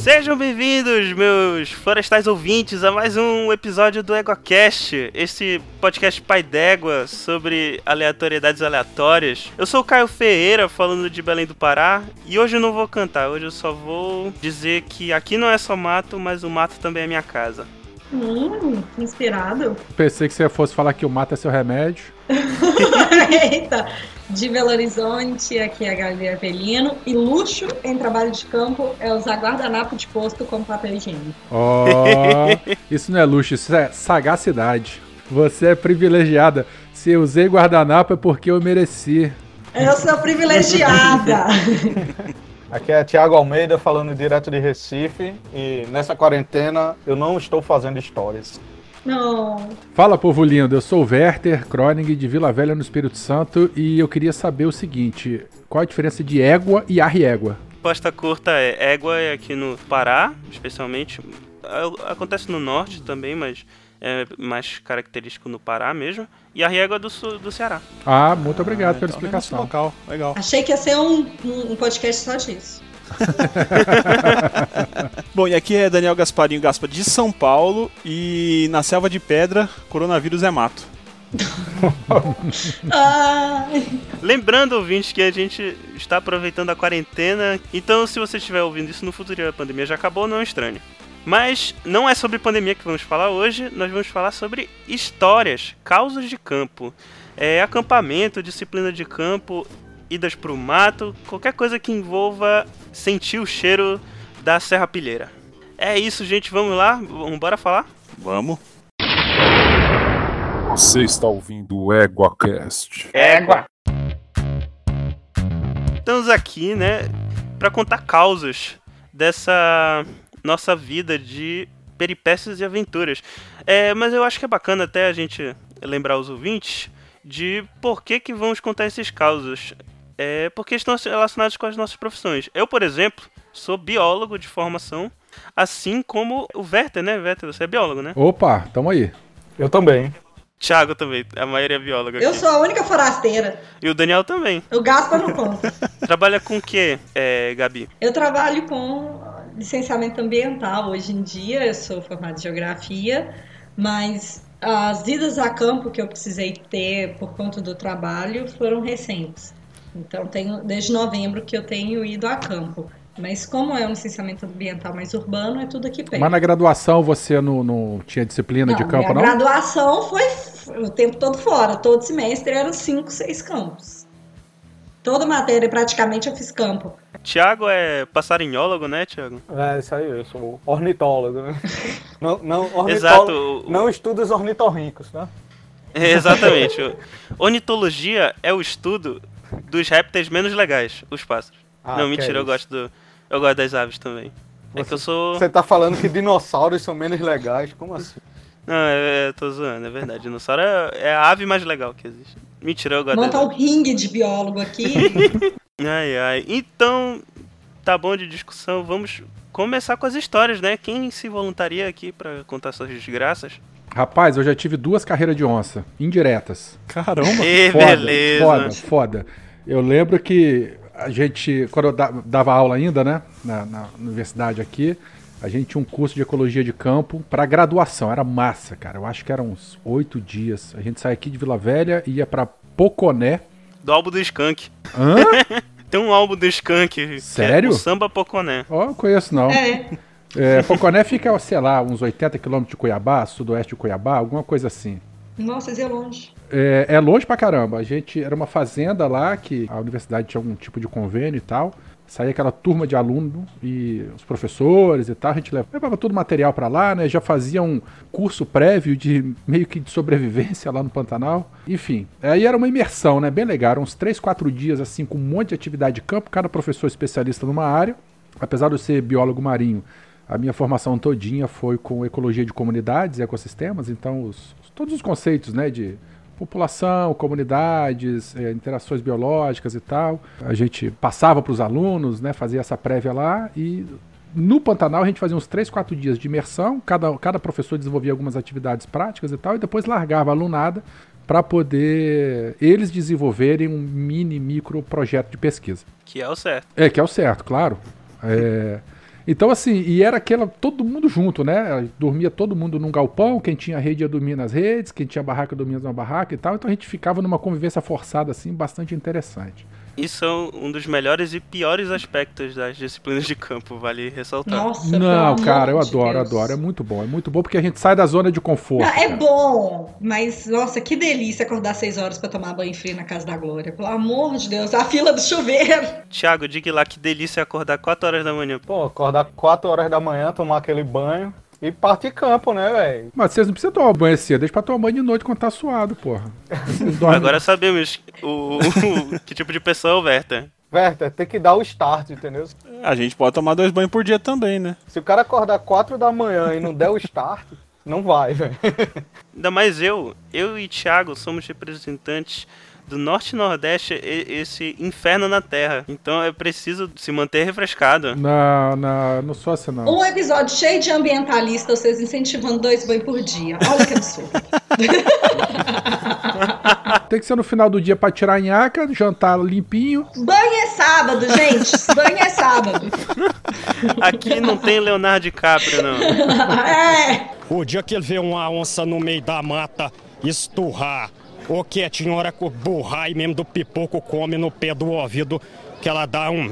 Sejam bem-vindos, meus florestais ouvintes, a mais um episódio do EgoCast, esse podcast pai d'égua sobre aleatoriedades aleatórias. Eu sou o Caio Ferreira, falando de Belém do Pará, e hoje eu não vou cantar, hoje eu só vou dizer que aqui não é só mato, mas o mato também é minha casa. Hum, inspirado. Pensei que você fosse falar que o mato é seu remédio. Eita! De Belo Horizonte, aqui é a Gabi Avelino. E luxo em trabalho de campo é usar guardanapo de posto como papel higiênico. Oh, isso não é luxo, isso é sagacidade. Você é privilegiada. Se eu usei guardanapo é porque eu mereci. Eu sou privilegiada. Aqui é Tiago Almeida falando direto de Recife e nessa quarentena eu não estou fazendo histórias. Não. Fala, povo lindo. Eu sou o Werther Kroning de Vila Velha, no Espírito Santo, e eu queria saber o seguinte: qual a diferença de égua e arriégua? Resposta curta é: égua é aqui no Pará, especialmente. Acontece no norte também, mas é mais característico no Pará mesmo. E a Riégua do, do Ceará. Ah, muito obrigado ah, pela então explicação. Local. Legal. Achei que ia ser um, um podcast só disso. Bom, e aqui é Daniel Gasparinho Gaspa de São Paulo e na selva de pedra, coronavírus é mato. Lembrando, ouvintes, que a gente está aproveitando a quarentena, então se você estiver ouvindo isso no futuro e a pandemia já acabou, não é estranho. Mas não é sobre pandemia que vamos falar hoje, nós vamos falar sobre histórias, causas de campo, é, acampamento, disciplina de campo, idas pro mato, qualquer coisa que envolva sentir o cheiro da serrapilheira. É isso, gente, vamos lá, vamos bora falar? Vamos. Você está ouvindo o EguaCast. Égua! Estamos aqui, né, para contar causas dessa nossa vida de peripécias e aventuras. É, mas eu acho que é bacana até a gente lembrar os ouvintes de por que, que vamos contar esses causos. É porque estão relacionados com as nossas profissões. Eu, por exemplo, sou biólogo de formação, assim como o Werther, né? Werther, você é biólogo, né? Opa, tamo aí. Eu também. Thiago também, a maioria é bióloga. Eu sou a única forasteira. E o Daniel também. O Gaspa não conta. Trabalha com o que, é, Gabi? Eu trabalho com licenciamento ambiental hoje em dia, eu sou formada em geografia, mas as idas a campo que eu precisei ter por conta do trabalho foram recentes. Então, tenho, desde novembro que eu tenho ido a campo. Mas como é um licenciamento ambiental mais urbano, é tudo aqui perto. Mas na graduação você não, não tinha disciplina não, de campo, não? A graduação foi o tempo todo fora. Todo semestre eram cinco, seis campos. Toda matéria praticamente eu fiz campo. Tiago é passarinhólogo, né, Tiago? É, isso aí, eu sou ornitólogo, né? Não, não, ornitólogo, Exato. não estuda os ornitorrincos, né? É, exatamente. Ornitologia é o estudo dos répteis menos legais, os pássaros. Ah, não, mentira, é eu gosto do. Eu gosto das aves também. Você, é que eu sou. Você tá falando que dinossauros são menos legais? Como assim? Não, é, é, tô zoando, é verdade. Dinossauro é, é, a ave mais legal que existe. Mentira, eu gosto Monta um ringue de biólogo aqui. ai, ai. Então, tá bom de discussão. Vamos começar com as histórias, né? Quem se voluntaria aqui para contar suas desgraças? Rapaz, eu já tive duas carreiras de onça, indiretas. Caramba! E foda, beleza! Foda, foda. Eu lembro que a gente, quando eu dava aula ainda, né, na, na universidade aqui, a gente tinha um curso de ecologia de campo para graduação. Era massa, cara. Eu acho que eram uns oito dias. A gente saía aqui de Vila Velha e ia para Poconé. Do álbum do Skank. Hã? Tem um álbum do Skank. Sério? É o Samba Poconé. Ó, oh, conheço não. É. é. Poconé fica, sei lá, uns 80 quilômetros de Cuiabá, sudoeste de Cuiabá, alguma coisa assim. Nossa, é longe. É, é longe pra caramba. A gente era uma fazenda lá que a universidade tinha algum tipo de convênio e tal saía aquela turma de aluno e os professores e tal, a gente levava todo o material para lá, né? Já fazia um curso prévio de meio que de sobrevivência lá no Pantanal. Enfim, aí era uma imersão, né? Bem legal, uns 3, 4 dias assim com um monte de atividade de campo, cada professor especialista numa área. Apesar de eu ser biólogo marinho, a minha formação todinha foi com ecologia de comunidades e ecossistemas, então os, todos os conceitos, né, de população, comunidades, é, interações biológicas e tal. A gente passava para os alunos, né, fazia essa prévia lá e no Pantanal a gente fazia uns 3, 4 dias de imersão, cada, cada professor desenvolvia algumas atividades práticas e tal, e depois largava a alunada para poder eles desenvolverem um mini, micro projeto de pesquisa. Que é o certo. É, que é o certo, claro. É, Então, assim, e era aquela, todo mundo junto, né? Dormia todo mundo num galpão, quem tinha rede ia dormir nas redes, quem tinha barraca dormia numa barraca e tal. Então a gente ficava numa convivência forçada, assim, bastante interessante. Isso é um dos melhores e piores aspectos das disciplinas de campo, vale ressaltar. Nossa, Não, cara, eu de adoro, Deus. adoro. É muito bom, é muito bom porque a gente sai da zona de conforto. Não, é cara. bom, mas nossa, que delícia acordar seis horas pra tomar banho frio na casa da Glória. Pelo amor de Deus, a fila do chuveiro. Thiago, diga lá que delícia acordar 4 horas da manhã. Pô, acordar 4 horas da manhã, tomar aquele banho e partir campo, né, velho? Mas vocês não precisam tomar banho cedo, deixa pra tomar banho de noite quando tá suado, porra. Agora sabemos o, o- que tipo de pessoa é o Werther. Werther, tem que dar o start, entendeu? A gente pode tomar dois banhos por dia também, né? Se o cara acordar 4 da manhã e não der o start, não vai, velho. Ainda mais eu, eu e Thiago somos representantes do Norte e Nordeste, esse inferno na Terra. Então é preciso se manter refrescado. Não, não, não sou assim, não. Um episódio cheio de ambientalistas, vocês incentivando dois banhos por dia. Olha que absurdo. Tem que ser no final do dia pra tirar a nhaca, jantar limpinho. banho é sábado, gente. Banho é sábado. Aqui não tem Leonardo DiCaprio, não. É. O dia que ele vê uma onça no meio da mata esturrar, hora que o burrai mesmo do pipoco come no pé do ouvido, que ela dá um.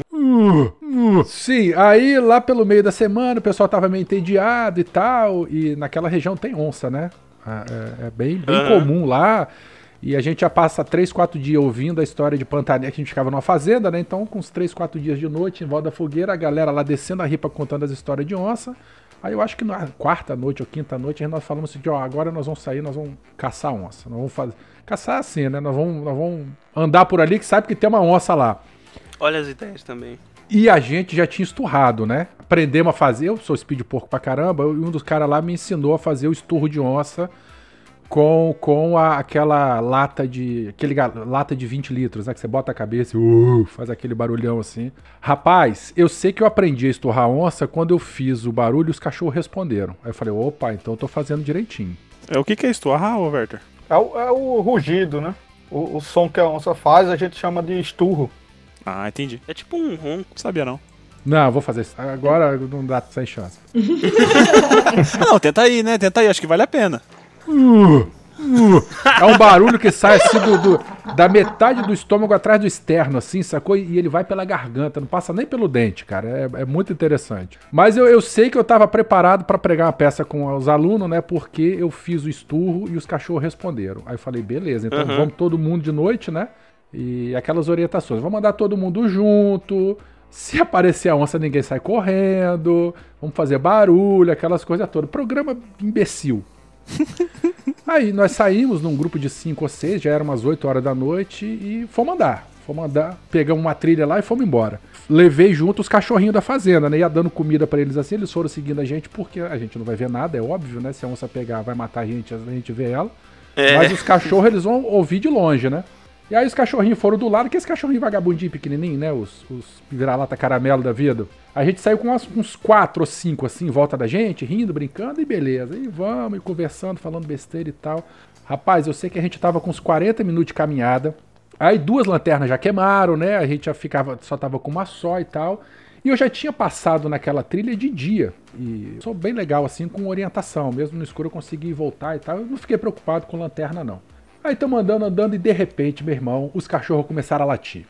Sim, aí lá pelo meio da semana o pessoal tava meio entediado e tal, e naquela região tem onça, né? Ah, É, é bem, bem Aham. comum lá. E a gente já passa 3, 4 dias ouvindo a história de Pantanal, que a gente ficava numa fazenda, né? Então, com uns 3, 4 dias de noite, em volta da fogueira, a galera lá descendo a ripa contando as histórias de onça. Aí eu acho que na quarta noite ou quinta noite, nós falamos assim, ó, agora nós vamos sair, nós vamos caçar onça. Nós vamos fazer. Caçar assim, né? Nós vamos, nós vamos andar por ali que sabe que tem uma onça lá. Olha as ideias também. E a gente já tinha esturrado, né? Aprendemos a fazer, eu sou speed porco pra caramba, e um dos caras lá me ensinou a fazer o esturro de onça com, com a- aquela lata de. aquele lata de 20 litros, né? Que você bota a cabeça e uh, faz aquele barulhão assim. Rapaz, eu sei que eu aprendi a esturrar onça quando eu fiz o barulho e os cachorros responderam. Aí eu falei, opa, então eu tô fazendo direitinho. É o que, que é ô Werther. É o, é o rugido, né? O, o som que a onça faz a gente chama de esturro. Ah, entendi. É tipo um ronco. Não sabia não. Não, eu vou fazer isso. Agora não dá sem chance. Não, tenta aí, né? Tenta aí, acho que vale a pena. É um barulho que sai assim do, do- da metade do estômago atrás do externo, assim, sacou? E ele vai pela garganta, não passa nem pelo dente, cara. É, é muito interessante. Mas eu, eu sei que eu tava preparado pra pregar uma peça com os alunos, né? Porque eu fiz o esturro e os cachorros responderam. Aí eu falei, beleza, então Uhum. vamos todo mundo de noite, né? E aquelas orientações. Vamos mandar todo mundo junto. Se aparecer a onça, ninguém sai correndo. Vamos fazer barulho, aquelas coisas todas. Programa imbecil. Aí nós saímos num grupo de cinco ou seis, já era umas 8 horas da noite e fomos andar. Fomos andar, pegamos uma trilha lá e fomos embora. Levei junto os cachorrinhos da fazenda, né? Ia dando comida pra eles assim, eles foram seguindo a gente, porque a gente não vai ver nada, é óbvio, né? Se a onça pegar, vai matar a gente, a gente vê ela. É. Mas os cachorros, eles vão ouvir de longe, né? E aí os cachorrinhos foram do lado, que esse cachorrinho vagabundinho pequenininho, né? Os, os vira-lata caramelo da vida. A gente saiu com uns quatro ou cinco, assim, em volta da gente, rindo, brincando, e beleza. E vamos, e conversando, falando besteira e tal. Rapaz, eu sei que a gente tava com uns 40 minutos de caminhada. Aí duas lanternas já queimaram, né? A gente já ficava, só tava com uma só e tal. E eu já tinha passado naquela trilha de dia. E sou bem legal, assim, com orientação. Mesmo no escuro eu consegui voltar e tal. Eu não fiquei preocupado com lanterna, não. Aí estamos andando, andando, e de repente, meu irmão, os cachorros começaram a latir.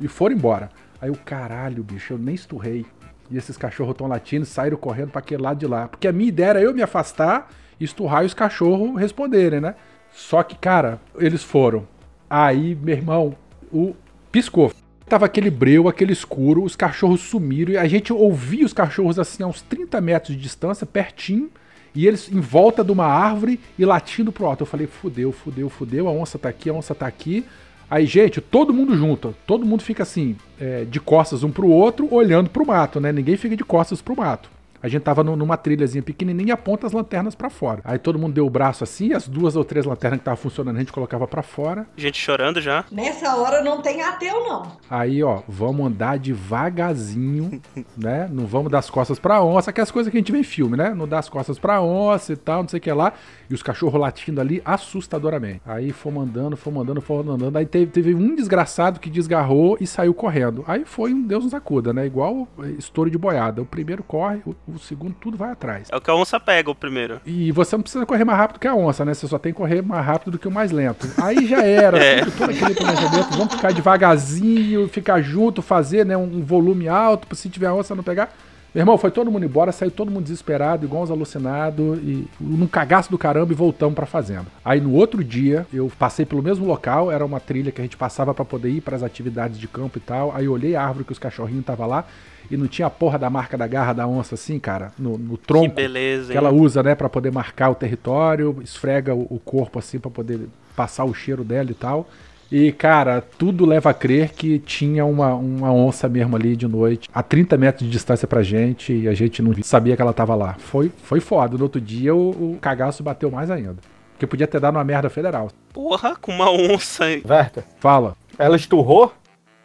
E foram embora. Aí o caralho, bicho, eu nem esturrei. E esses cachorros estão latindo, saíram correndo para aquele lado de lá. Porque a minha ideia era eu me afastar, esturrar e os cachorros responderem, né? Só que, cara, eles foram. Aí, meu irmão, o piscou. Tava aquele breu, aquele escuro, os cachorros sumiram e a gente ouvia os cachorros assim a uns 30 metros de distância, pertinho, e eles em volta de uma árvore e latindo pro alto. Eu falei, fudeu, fudeu, fudeu, a onça tá aqui, a onça tá aqui. Aí, gente, todo mundo junto, todo mundo fica assim, é, de costas um pro outro, olhando pro mato, né? Ninguém fica de costas pro mato. A gente tava nu- numa trilhazinha pequenininha e aponta as lanternas pra fora. Aí todo mundo deu o braço assim, e as duas ou três lanternas que estavam funcionando a gente colocava pra fora. Gente chorando já. Nessa hora não tem ateu, não. Aí, ó, vamos andar devagarzinho, né? Não vamos dar as costas pra onça, que é as coisas que a gente vê em filme, né? Não dar as costas pra onça e tal, não sei o que lá. E os cachorros latindo ali assustadoramente. Aí fomos andando, fomos andando, fomos andando. Aí teve, teve um desgraçado que desgarrou e saiu correndo. Aí foi um Deus nos acuda, né? Igual estouro de boiada. O primeiro corre, o, o segundo tudo vai atrás. É o que a onça pega o primeiro. E você não precisa correr mais rápido que a onça, né? Você só tem que correr mais rápido do que o mais lento. Aí já era, É. tudo, todo aquele planejamento. Vamos ficar devagarzinho, ficar junto, fazer né, um volume alto, se tiver a onça não pegar. Meu irmão, foi todo mundo embora, saiu todo mundo desesperado, igual uns alucinados, e num cagaço do caramba e voltamos pra fazenda. Aí no outro dia, eu passei pelo mesmo local, era uma trilha que a gente passava pra poder ir pras atividades de campo e tal. Aí eu olhei a árvore que os cachorrinhos estavam lá e não tinha a porra da marca da garra da onça assim, cara, no, no Que tronco beleza, que hein? ela usa, né, Pra poder marcar o território, esfrega o, o corpo assim pra poder passar o cheiro dela e tal. E, cara, tudo leva a crer que tinha uma, uma onça mesmo ali de noite, a 30 metros de distância pra gente, e a gente não sabia que ela tava lá. Foi, foi foda. No outro dia, o, o cagaço bateu mais ainda. Porque podia ter dado uma merda federal. Porra, com uma onça. aí. Verta, Fala. ela esturrou?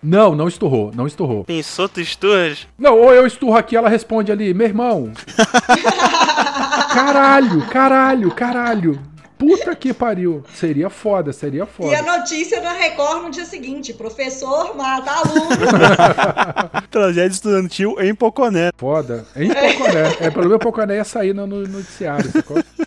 Não, não esturrou, não esturrou. Pensou tu esturras? Não, ou eu esturro aqui, ela responde ali, meu irmão. caralho, caralho, caralho. Puta que pariu. Seria foda, seria foda. E a notícia na Record no dia seguinte: professor mata aluno. Tragédia estudantil em Poconé. Foda. Em Poconé. É, pelo menos Poconé ia sair no, no noticiário.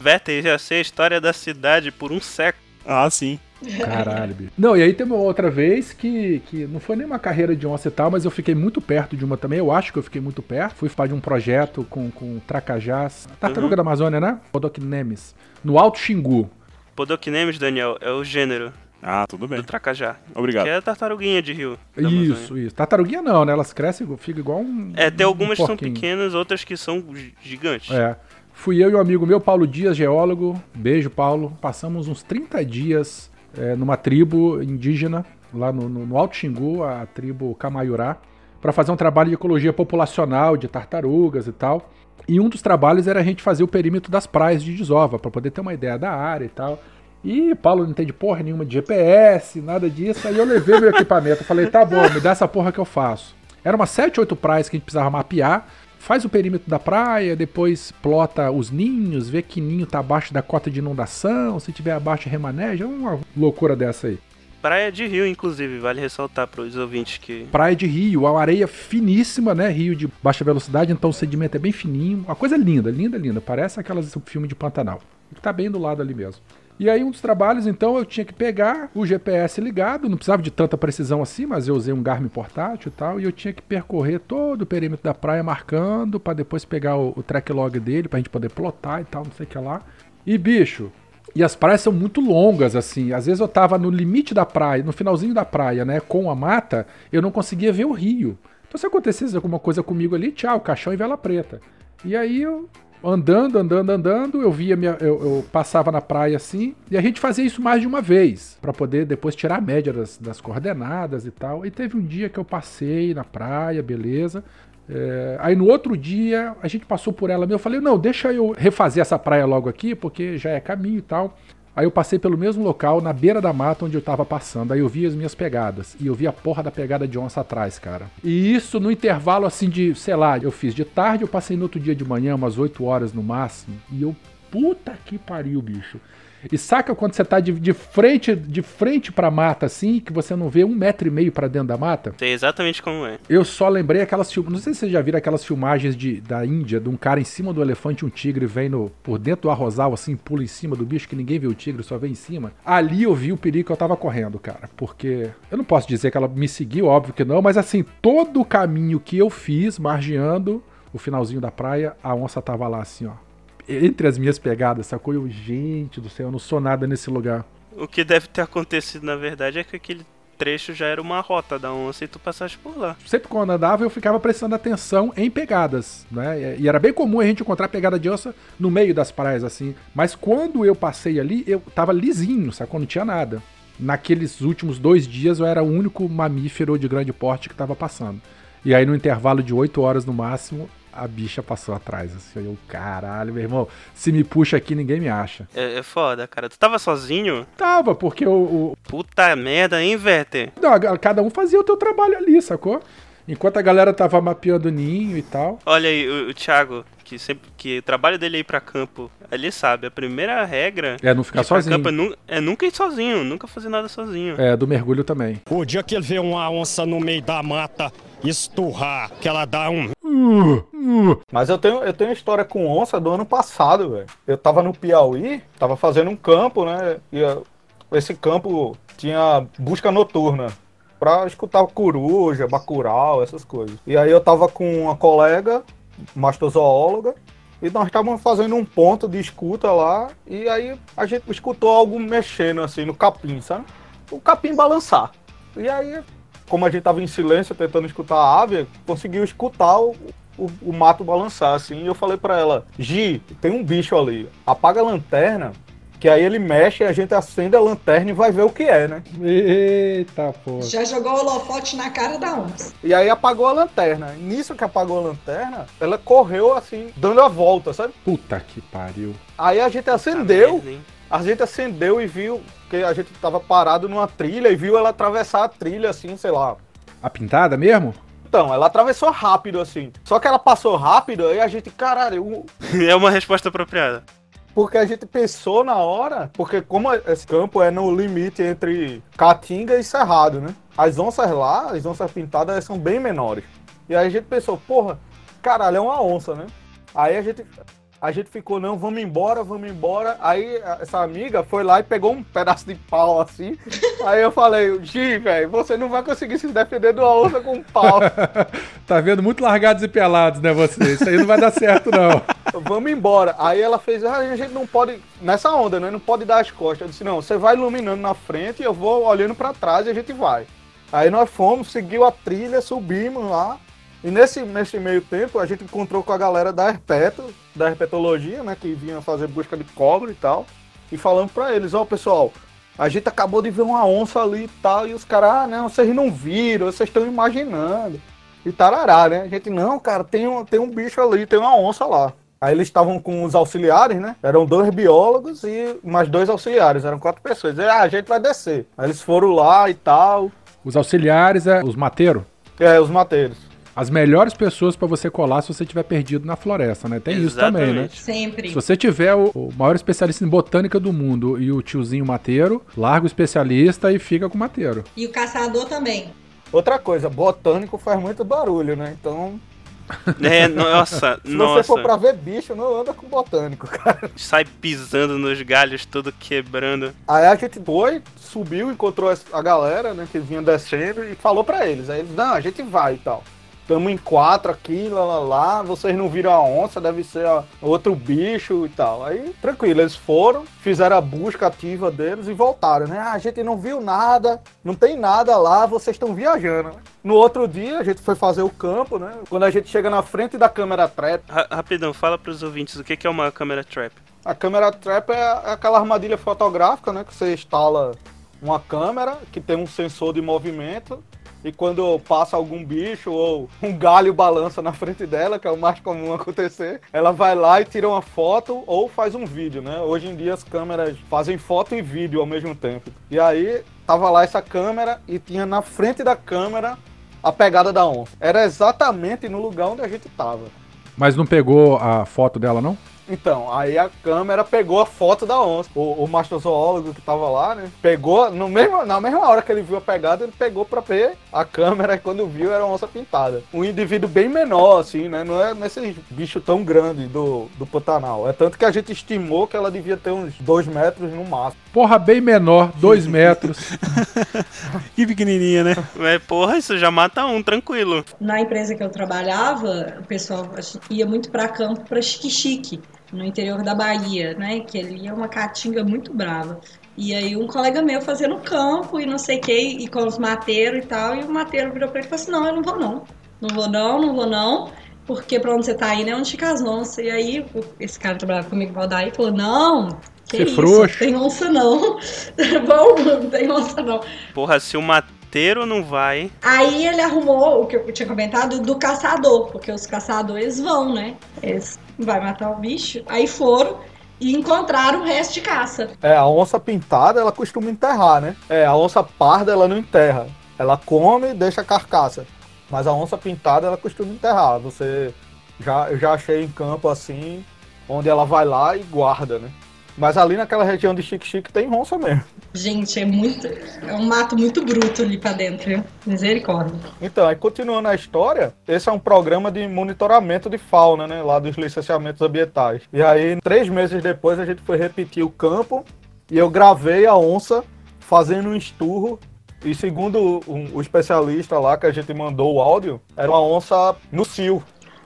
Vete, já sei a história da cidade por um século. Ah, sim. Caralho, bicho. Não, e aí tem uma outra vez que, que não foi nem uma carreira de onça e tal, mas eu fiquei muito perto de uma também. Eu acho que eu fiquei muito perto. Fui fazer um projeto com, com tracajás. Tartaruga da Amazônia, né? Podocnemes. No Alto Xingu. Podocnemes, Daniel, é o gênero Ah, tudo bem. do tracajá. Obrigado. Que é a tartaruguinha de rio. Amazônia. Isso, isso. Tartaruguinha não, né? Elas crescem, ficam igual um. É, tem um algumas que são pequenas, outras que são gi- gigantes. É. Fui eu e um amigo meu, Paulo Dias, geólogo. Beijo, Paulo. Passamos uns 30 dias é, numa tribo indígena, lá no, no- no Alto Xingu, a tribo Camaiurá, para fazer um trabalho de ecologia populacional, de tartarugas e tal. E um dos trabalhos era a gente fazer o perímetro das praias de desova, para poder ter uma ideia da área e tal. E Paulo não entende porra nenhuma de GPS, nada disso. Aí eu levei meu equipamento. Falei, tá bom, me dá essa porra que eu faço. Era umas 7, 8 praias que a gente precisava mapear. Faz o perímetro da praia, depois plota os ninhos, vê que ninho tá abaixo da cota de inundação, se tiver abaixo remaneja, uma loucura dessa aí. Praia de rio, inclusive, vale ressaltar para os ouvintes que. Praia de rio, a areia finíssima, né? Rio de baixa velocidade, então o sedimento é bem fininho. Uma coisa linda, linda, linda. Parece aquelas filme de Pantanal. Que tá bem do lado ali mesmo. E aí, um dos trabalhos, então, eu tinha que pegar o GPS ligado, não precisava de tanta precisão assim, mas eu usei um Garmin portátil e tal, e eu tinha que percorrer todo o perímetro da praia marcando, pra depois pegar o, o track log dele, pra gente poder plotar e tal, não sei o que lá. E, bicho, e as praias são muito longas, assim. Às vezes eu tava no limite da praia, no finalzinho da praia, né, com a mata, eu não conseguia ver o rio. Então, se acontecesse alguma coisa comigo ali, tchau, caixão e vela preta. E aí eu andando, andando, andando, eu via minha, eu, eu passava na praia assim, e a gente fazia isso mais de uma vez, pra poder depois tirar a média das, das coordenadas e tal. E teve um dia que eu passei na praia, beleza. É, aí no outro dia a gente passou por ela mesmo. Eu falei, não, deixa eu refazer essa praia logo aqui, porque já é caminho e tal. Aí eu passei pelo mesmo local, na beira da mata onde eu tava passando. Aí eu vi as minhas pegadas. E eu vi a porra da pegada de onça atrás, cara. E isso no intervalo assim de, sei lá, eu fiz de tarde, eu passei no outro dia de manhã, umas 8 horas no máximo. E eu, puta que pariu, bicho. E saca quando você tá de, de frente de frente pra mata, assim, que você não vê um metro e meio pra dentro da mata? Sei exatamente como é. Eu só lembrei aquelas filmagens. Não sei se vocês já viram aquelas filmagens de, da Índia, de um cara em cima do elefante, um tigre vem no, por dentro do arrozal, assim, pula em cima do bicho, que ninguém vê o tigre, só vê em cima. Ali eu vi o perigo que eu tava correndo, cara. Porque eu não posso dizer que ela me seguiu, óbvio que não, mas assim, todo o caminho que eu fiz, margeando o finalzinho da praia, a onça tava lá, assim, ó. Entre as minhas pegadas, sacou? Eu, gente do céu, eu não sou nada nesse lugar. O que deve ter acontecido, na verdade, é que aquele trecho já era uma rota da onça e tu passaste por lá. sempre quando andava eu ficava prestando atenção em pegadas, né? E era bem comum a gente encontrar pegada de onça no meio das praias assim. Mas quando eu passei ali, eu tava lisinho, sacou? Não tinha nada. Naqueles últimos dois dias eu era o único mamífero de grande porte que tava passando. E aí no intervalo de 8 horas no máximo, a bicha passou atrás. Assim, eu, caralho, meu irmão, se me puxa aqui, ninguém me acha. É, é foda, cara. Tu tava sozinho? Tava, porque o. o... Puta merda, hein, Werther? Não, cada um fazia o teu trabalho ali, sacou? Enquanto a galera tava mapeando o ninho e tal. Olha aí, o, o Thiago, que sempre que o trabalho dele é ir pra campo, ele sabe, a primeira regra É, não ficar sozinho. campo é, nu- é nunca ir sozinho, nunca fazer nada sozinho. É, do mergulho também. O dia que ele vê uma onça no meio da mata esturrar, que ela dá um Mas eu tenho, eu tenho história com onça do ano passado, velho. Eu tava no Piauí, tava fazendo um campo, né? E uh, esse campo tinha busca noturna. Pra escutar coruja, bacurau, essas coisas. E aí eu tava com uma colega, mastozoóloga, e nós estávamos fazendo um ponto de escuta lá, e aí a gente escutou algo mexendo assim no capim, sabe? O capim balançar. E aí, como a gente tava em silêncio tentando escutar a ave, conseguiu escutar o, o, o mato balançar, assim, e eu falei pra ela, Gi, tem um bicho ali, apaga a lanterna, que aí ele mexe e a gente acende a lanterna e vai ver o que é, né? Eita, pô. Já jogou o holofote na cara da onça. E aí apagou a lanterna. E nisso que apagou a lanterna, ela correu assim, dando a volta, sabe? Puta que pariu. Aí a gente acendeu, merda, a gente acendeu e viu que a gente tava parado numa trilha e viu ela atravessar a trilha assim, sei lá. A pintada mesmo? Então, ela atravessou rápido assim. Só que ela passou rápido, aí a gente, caralho, o- É uma resposta apropriada. Porque a gente pensou na hora, porque como esse campo é no limite entre Caatinga e Cerrado, né? As onças lá, as onças pintadas, são bem menores. E aí a gente pensou, porra, caralho, é uma onça, né? Aí a gente, a gente ficou, não, vamos embora, vamos embora. Aí essa amiga foi lá e pegou um pedaço de pau assim. aí eu falei, Gi, velho, você não vai conseguir se defender de uma onça com um pau. Tá vendo? Muito largados e pelados, né, você? Isso aí não vai dar certo, não. Vamos embora. Aí ela fez, ah, a gente não pode, nessa onda, né? Não pode dar as costas. Eu disse, não, você vai iluminando na frente e eu vou olhando pra trás e a gente vai. Aí nós fomos, seguiu a trilha, subimos lá. E nesse, nesse meio tempo a gente encontrou com a galera da Herpeto, da herpetologia, né? Que vinha fazer busca de cobre e tal. E falando pra eles, ó pessoal, a gente acabou de ver uma onça ali e tal. E os caras, ah, não, vocês não viram, vocês estão imaginando. E tarará, né? A gente, não, cara, tem um, tem um bicho ali, tem uma onça lá. Aí eles estavam com os auxiliares, né? Eram dois biólogos e mais dois auxiliares, eram quatro pessoas. E, ah, a gente vai descer. Aí eles foram lá e tal. Os auxiliares é os mateiros. É, os mateiros. As melhores pessoas pra você colar se você tiver perdido na floresta, né? Tem isso também, né? Exatamente. Sempre. Se você tiver o, o maior especialista em botânica do mundo e o tiozinho mateiro, larga o especialista e fica com o mateiro. E o caçador também. Outra coisa, botânico faz muito barulho, né? Então, É, nossa, se você for nossa. pra ver bicho, não anda com botânico, cara. Sai pisando nos galhos, todo quebrando. Aí a gente foi, subiu, encontrou a galera, né, que vinha descendo e falou pra eles. Aí eles, não, a gente vai e tal. Tamo em quatro aqui, lá, lá, lá. Vocês não viram a onça, deve ser outro bicho e tal. Aí, tranquilo, eles foram, fizeram a busca ativa deles e voltaram, né? Ah, a gente não viu nada, não tem nada lá, vocês estão viajando. né? No outro dia, a gente foi fazer o campo, né? Quando a gente chega na frente da câmera trap, Ra- rapidão, fala pros ouvintes o que que é uma câmera trap. a câmera trap é aquela armadilha fotográfica, né? Que você instala uma câmera que tem um sensor de movimento e quando passa algum bicho ou um galho balança na frente dela, que é o mais comum acontecer, ela vai lá e tira uma foto ou faz um vídeo, né? Hoje em dia as câmeras fazem foto e vídeo ao mesmo tempo. E aí tava lá essa câmera e tinha na frente da câmera a pegada da onça. Era exatamente no lugar onde a gente tava. Mas não pegou a foto dela, não? Então, aí a câmera pegou a foto da onça. O, o mastrozoólogo que tava lá, né? Pegou, no mesmo, na mesma hora que ele viu a pegada, ele pegou pra ver a câmera e quando viu era uma onça pintada. Um indivíduo bem menor, assim, né? Não é nesse bicho tão grande do, do Pantanal. É tanto que a gente estimou que ela devia ter uns dois metros no máximo. Porra, bem menor, dois metros. Que pequenininha, né? É, porra, isso já mata um, tranquilo. Na empresa que eu trabalhava, o pessoal ia muito para campo para Chique-Chique, no interior da Bahia, né? Que ali é uma caatinga muito brava. E aí um colega meu fazendo campo e não sei o que, e com os mateiros e tal, e o mateiro virou pra ele e falou assim, não, eu não vou não. Não vou não, não vou não, porque pra onde você tá indo é onde fica as onças. E aí esse cara que trabalhava comigo, Valdaí, falou, não, que Você isso, frouxo. tem onça não. Bom, não tem onça não. Porra, se o, ma- inteiro não vai. Aí ele arrumou o que eu tinha comentado do caçador, porque os caçadores vão, né? Eles vai matar o bicho. Aí foram e encontraram o resto de caça. É, a onça pintada, ela costuma enterrar, né? É, a onça parda, ela não enterra. Ela come e deixa a carcaça. Mas a onça pintada, ela costuma enterrar. Você já, eu já achei em campo assim, onde ela vai lá e guarda, né? Mas ali naquela região de Chique-Chique tem onça mesmo. Gente, é muito. É um mato muito bruto ali pra dentro, viu? Misericórdia. Então, aí continuando a história, esse é um programa de monitoramento de fauna, né? Lá dos licenciamentos ambientais. E aí, três meses depois, a gente foi repetir o campo e eu gravei a onça fazendo um esturro. E segundo o, o especialista lá que a gente mandou o áudio, era uma onça no cio.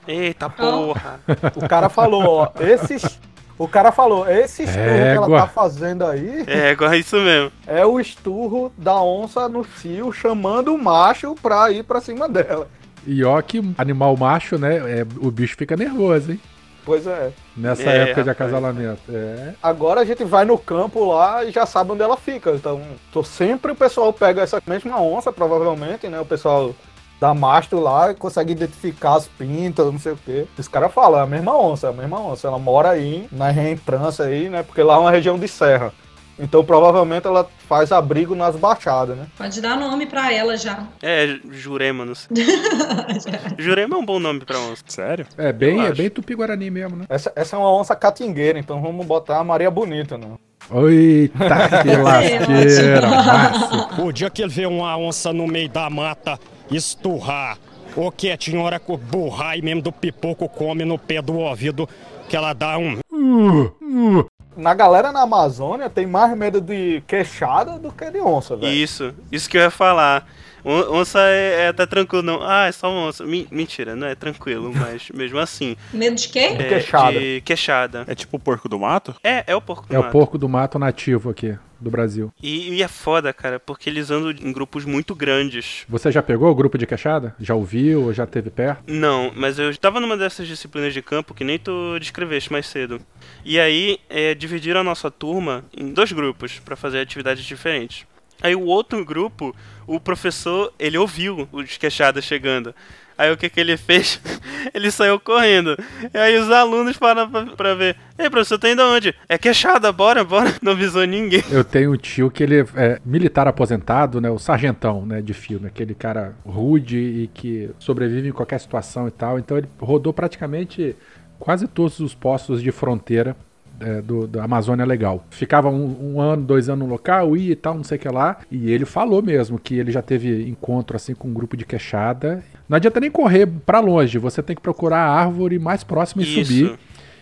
Eita porra! O cara falou, ó, esses. O cara falou, esse esturro que ela tá fazendo aí É, agora é isso mesmo. é o esturro da onça no cio chamando o macho pra ir pra cima dela. E ó que animal macho, né? é, o bicho fica nervoso, hein? Pois é. Nessa É, época de acasalamento. É. Agora a gente vai no campo lá e já sabe onde ela fica. Então, tô sempre o pessoal pega essa mesma onça, provavelmente, né? O pessoal da mastro lá e consegue identificar as pintas, não sei o quê. Os caras falam, é a mesma onça, é a mesma onça. Ela mora aí, na reentrância aí, né? Porque lá é uma região de serra. Então, provavelmente, ela faz abrigo nas baixadas, né? Pode dar nome pra ela já. É, Jurema, não sei. Jurema é um bom nome pra onça. Sério? É bem, Eu é acho. bem tupi-guarani mesmo, né? Essa, essa é uma onça catingueira, então vamos botar a Maria Bonita, né? Eita, que lasqueira, massa. O dia que ele vê uma onça no meio da mata esturrar, ou que a senhora com burrar e mesmo do pipoco come no pé do ouvido, que ela dá um Na galera na Amazônia tem mais medo de queixada do que de onça, velho. Isso, isso que eu ia falar. On- Onça é, é tá tranquilo, não. Ah, é só uma onça. Mi- mentira, não é tranquilo, mas mesmo assim. Medo de? É, queixada. De queixada. É tipo o porco do mato? É, é o porco do É o mato. porco do mato nativo aqui, do Brasil. E, e é foda, cara, porque eles andam em grupos muito grandes. Você já pegou o grupo de queixada? Já ouviu ou já teve perto? Não, mas eu estava numa dessas disciplinas de campo que nem tu descreveste mais cedo. E aí, é, dividiram a nossa turma em dois grupos para fazer atividades diferentes. Aí o outro grupo, o professor, ele ouviu os queixadas chegando. Aí o que que ele fez? ele saiu correndo. E aí os alunos param pra, pra ver. Ei, professor, tá indo aonde? É queixada, bora, bora. Não avisou ninguém. Eu tenho um tio que ele é militar aposentado, né? O sargentão, né? De filme. Aquele cara rude e que sobrevive em qualquer situação e tal. Então ele rodou praticamente quase todos os postos de fronteira é, do, da Amazônia Legal. Ficava um, um ano, dois anos no local, ia e tal, não sei o que lá. E ele falou mesmo que ele já teve encontro assim com um grupo de queixada. Não adianta nem correr pra longe, você tem que procurar a árvore mais próxima e subir. Isso.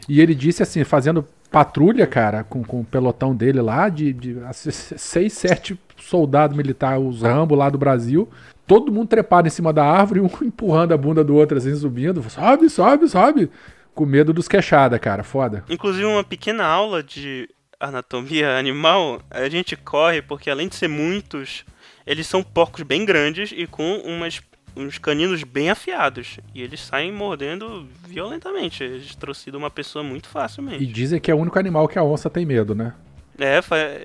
E ele disse assim, fazendo patrulha, cara, com, com o pelotão dele lá, de, de assim, seis, sete soldados militares, os Rambo lá do Brasil, todo mundo trepado em cima da árvore, um empurrando a bunda do outro assim, subindo, sobe, sobe, sobe, com medo dos queixada, cara, foda. Inclusive, uma pequena aula de anatomia animal, a gente corre porque além de ser muitos, eles são porcos bem grandes e com umas, uns caninos bem afiados. E eles saem mordendo violentamente. Eles trucidam uma pessoa muito E facilmente. dizem que é o único animal que a onça tem medo, né? É,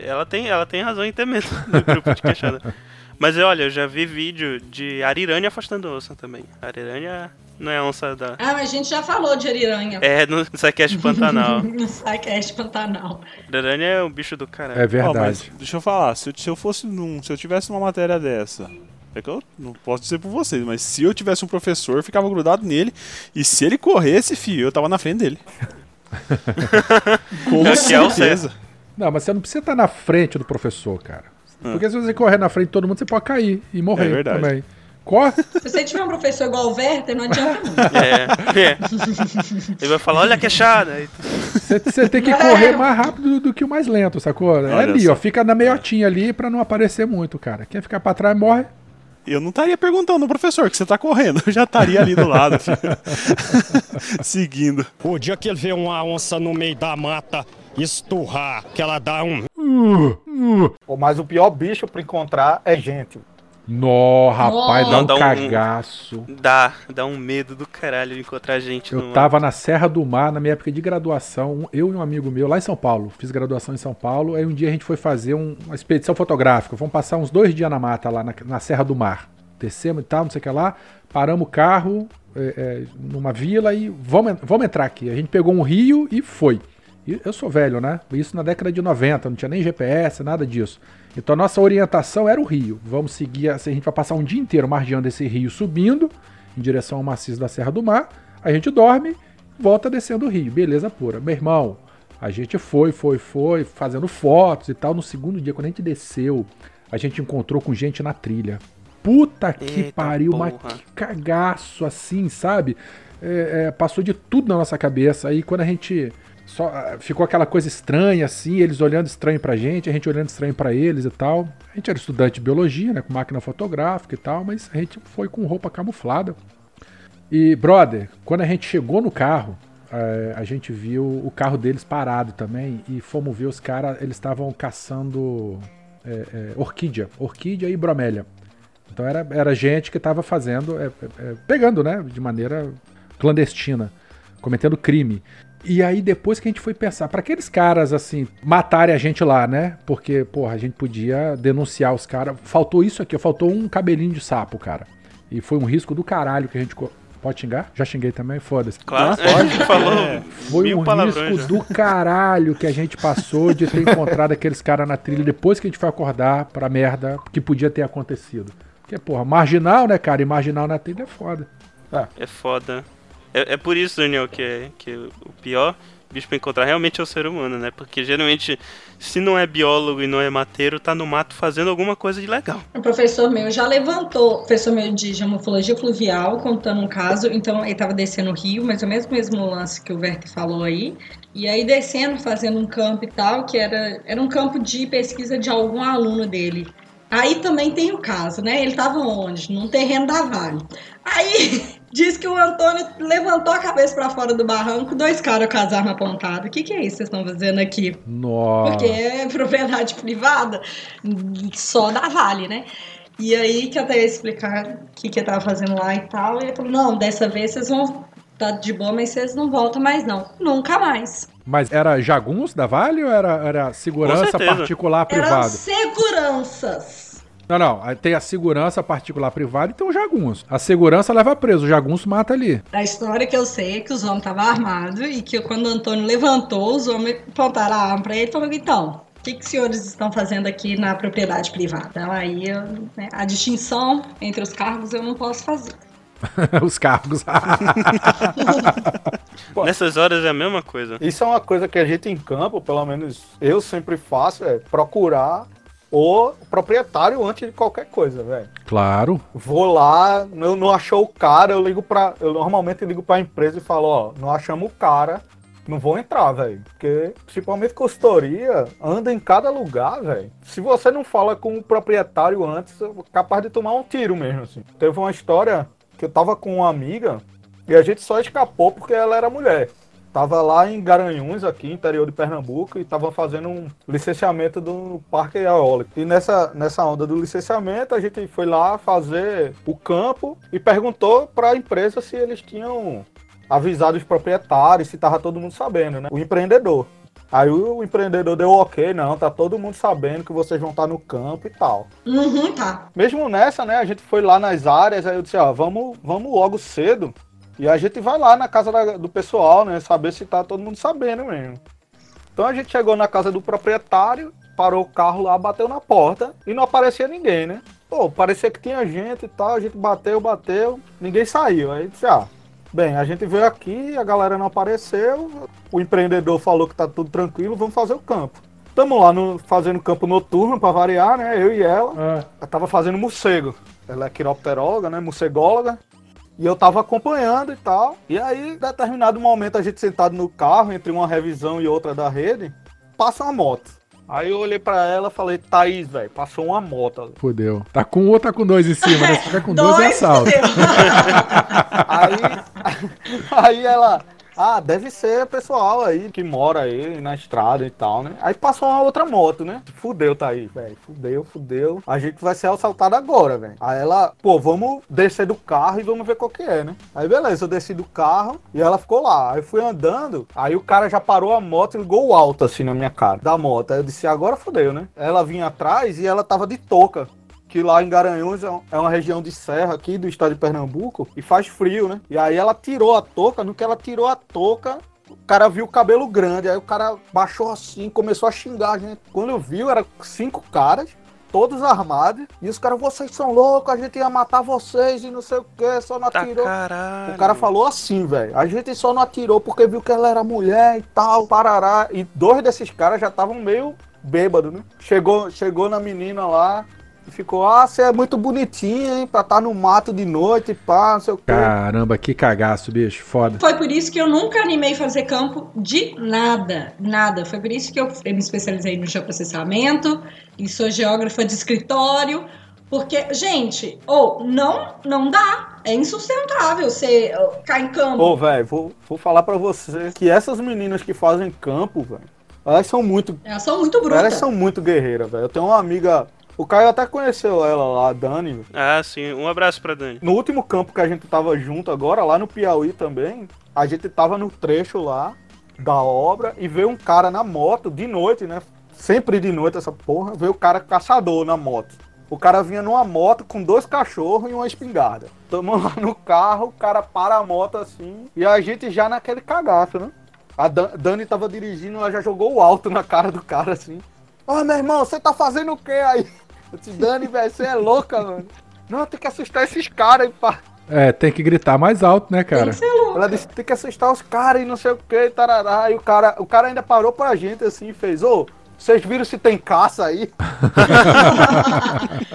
ela tem, ela tem razão em ter medo do grupo de queixada. Mas olha, eu já vi vídeo de ariranha afastando onça também. Ariranha não é onça da. Ah, mas a gente já falou de ariranha. É, no Saqueste Pantanal. No Psycast Pantanal. Ariranha é um bicho do caralho. É Ó, verdade. deixa eu falar, se eu, se eu fosse num. Se eu tivesse uma matéria dessa. É que eu não posso dizer por vocês, mas se eu tivesse um professor, eu ficava grudado nele. E se ele corresse, fio, eu tava na frente dele. Com É que é o certeza. Não, mas você não precisa estar na frente do professor, cara. Porque se você correr na frente de todo mundo, você pode cair e morrer É verdade. também. Corre. Se você tiver um professor igual o Werther, não adianta muito. É, é. Ele vai falar, olha a queixada. Você, tem que correr mais rápido do, do que o mais lento, sacou? É ali, só. ó. Fica na meiotinha ali pra não aparecer muito, cara. Quem ficar pra trás morre. Eu não estaria perguntando ao professor que você tá correndo, eu já estaria ali do lado, filho. Seguindo. O dia que ele vê uma onça no meio da mata esturrar, que ela dá um Pô, Mas o pior bicho pra encontrar é gente. Nó, rapaz, dá Dá um um- cagaço. Dá, dá um medo do caralho de encontrar gente Eu tava na Serra do Mar, na minha época de graduação, eu e um amigo meu, lá em São Paulo. Fiz graduação em São Paulo. Aí um dia a gente foi fazer um- uma expedição fotográfica. Fomos passar uns dois dias na mata lá na, na Serra do Mar. Descemos e tal, não sei o que lá. Paramos o carro é, é, numa vila e vamos, vamos entrar aqui. A gente pegou um rio e foi. E eu sou velho, né? Isso na década de 90, não tinha nem GPS, nada disso. Então a nossa orientação era o rio. Vamos seguir, assim, a gente vai passar um dia inteiro margeando esse rio subindo em direção ao maciço da Serra do Mar. A gente dorme, volta descendo o rio. Beleza pura. Meu irmão, a gente foi, foi, foi, fazendo fotos e tal. No segundo dia, quando a gente desceu, a gente encontrou com gente na trilha. Puta que Eita pariu, mas porra. que cagaço assim, sabe? É, é, passou de tudo na nossa cabeça. Aí quando a gente. Só, ah, ficou aquela coisa estranha assim, eles olhando estranho pra gente, a gente olhando estranho pra eles e tal. A gente era estudante de biologia, né, com máquina fotográfica e tal, mas a gente foi com roupa camuflada. E, brother, quando a gente chegou no carro, eh, a gente viu o carro deles parado também e fomos ver os caras, eles estavam caçando eh, eh, orquídea, orquídea e bromélia. Então era, era gente que estava fazendo, eh, pegando, né, de maneira clandestina, cometendo crime. E aí depois que a gente foi pensar, para aqueles caras assim matarem a gente lá, né? Porque, porra, a gente podia denunciar os caras. Faltou isso aqui, faltou um cabelinho de sapo, cara. E foi um risco do caralho que a gente. Pode xingar? Já xinguei também, foda-se. Claro, gente falou Foi mil um risco já. do caralho que a gente passou de ter encontrado aqueles caras na trilha depois que a gente foi acordar pra merda que podia ter acontecido. Porque, porra, marginal, né, cara? E marginal na trilha é foda. É foda. É, é por isso, Daniel, que, é, que o pior bicho pra encontrar realmente é o ser humano, né? Porque geralmente, se não é biólogo e não é mateiro, tá no mato fazendo alguma coisa de legal. O professor meu já levantou, professor meu de geomorfologia fluvial, contando um caso. Então, ele estava descendo o rio, mas é o mesmo, mesmo lance que o Verte falou aí. E aí, descendo, fazendo um campo e tal, que era, era um campo de pesquisa de algum aluno dele. Aí também tem o caso, né? Ele estava onde? Num terreno da Vale. Aí diz que o Antônio levantou a cabeça para fora do barranco, dois caras com as armas apontadas. O que, que é isso que vocês estão fazendo aqui? Nossa. Porque é propriedade privada, só da Vale, né? E aí que eu até ia explicar o que, que eu tava fazendo lá e tal. E ele falou, não, dessa vez vocês vão tá de boa, mas vocês não voltam mais, não. Nunca mais. Mas era jagunço da Vale ou era, era segurança particular Eram privado? seguranças. Não, não. Tem a segurança particular privada e tem o jagunço. A segurança leva preso, o jagunço mata ali. A história que eu sei é que os homens estavam armados e que quando o Antônio levantou, os homens apontaram a arma pra ele e falaram, então, o que, que os senhores estão fazendo aqui na propriedade privada? Então, aí, eu, né, a distinção entre os cargos eu não posso fazer. Os cargos. Pô. Nessas horas é a mesma coisa. Isso é uma coisa que a gente em campo, pelo menos eu sempre faço, é procurar o proprietário antes de qualquer coisa, velho. claro. Vou lá, eu não achou o cara, eu ligo pra. Eu normalmente ligo pra empresa e falo, ó, não achamos o cara, não vou entrar, velho. Porque, principalmente consultoria, anda em cada lugar, velho. Se você não fala com o proprietário antes, é capaz de tomar um tiro mesmo, assim. Teve uma história que eu tava com uma amiga e a gente só escapou porque ela era mulher. Tava lá em Garanhuns, aqui, interior de Pernambuco, e tava fazendo um licenciamento do Parque Eólico. E nessa, nessa onda do licenciamento, a gente foi lá fazer o campo e perguntou para a empresa se eles tinham avisado os proprietários, se tava todo mundo sabendo, né? O empreendedor. Aí o empreendedor deu ok, não, tá todo mundo sabendo que vocês vão estar no campo e tal. Uhum, tá. Mesmo nessa, né, a gente foi lá nas áreas, aí eu disse, ó, vamos, vamos logo cedo e a gente vai lá na casa da- do pessoal, né, saber se tá todo mundo sabendo mesmo. Então a gente chegou na casa do proprietário, parou o carro lá, bateu na porta e não aparecia ninguém, né? Pô, parecia que tinha gente e tal, a gente bateu, bateu, ninguém saiu. Aí disse, ah, bem, a gente veio aqui, a galera não apareceu, o empreendedor falou que tá tudo tranquilo, vamos fazer o campo. Tamo lá no, fazendo campo noturno pra variar, né? Eu e ela. Ah, Eu tava fazendo morcego. Ela é quiropteróloga, né? Morcególoga. E eu tava acompanhando e tal. E aí, em determinado momento, a gente sentado no carro, entre uma revisão e outra da rede, passa uma moto. Aí eu olhei pra ela e falei, Thaís, velho, passou uma moto. ali." fudeu. Tá com um ou tá com dois em cima, né? Se tiver com dois, é assalto. Aí, aí ela, Ah, deve ser pessoal aí que mora aí na estrada e tal, né? Aí passou uma outra moto, né? Fudeu, tá aí, velho. Fudeu, fudeu. A gente vai ser assaltado agora, velho. Aí ela, pô, vamos descer do carro e vamos ver qual que é, né? Aí beleza, eu desci do carro e ela ficou lá. Aí eu fui andando, aí o cara já parou a moto e ligou alto assim na minha cara da moto. Aí eu disse, agora fudeu, né? Ela vinha atrás e ela tava de touca que lá em Garanhuns é é uma região de serra aqui do estado de Pernambuco e faz frio, né? E aí ela tirou a touca, no que ela tirou a touca, o cara viu o cabelo grande, aí o cara baixou assim, começou a xingar a gente. Quando eu vi, era cinco caras, todos armados, e os caras, vocês são loucos, a gente ia matar vocês e não sei o que, só não Tá atirou. caralho. O cara falou assim, velho. A gente só não atirou porque viu que ela era mulher e tal, parará. E dois desses caras já estavam meio bêbados, né? Chegou, chegou na menina lá ficou, ah, você é muito bonitinha, hein? Pra estar no mato de noite, pá, não sei o quê. Caramba, que cagaço, bicho. Foda. Foi por isso que eu nunca animei fazer campo de nada, nada. Foi por isso que eu me especializei no geoprocessamento e sou geógrafa de escritório, porque, gente, ou não, não dá. É insustentável você ficar em campo. Ô, velho, vou, vou falar pra você que essas meninas que fazem campo, velho, elas são muito Elas são muito brutas. Elas são muito guerreiras, velho. Eu tenho uma amiga. O Caio até conheceu ela lá, a Dani. Ah, sim. Um abraço pra Dani. No último campo que a gente tava junto agora, lá no Piauí também, a gente tava no trecho lá da obra e veio um cara na moto de noite, né? Sempre de noite essa porra, veio o cara caçador na moto. O cara vinha numa moto com dois cachorros e uma espingarda. Tamo lá no carro, o cara para a moto assim e a gente já naquele cagaço, né? A Dan- Dani tava dirigindo, ela já jogou o alto na cara do cara assim. Ô meu irmão, você tá fazendo o quê aí? Eu disse, Dani, velho, você é louca, mano. Não, tem que assustar esses caras pá. É, tem que gritar mais alto, né, Tem cara? que ser louco. Ela disse, tem que assustar os caras e não sei o que, tarará. E o cara, o cara ainda parou pra gente assim e fez, ô, vocês viram se tem caça aí?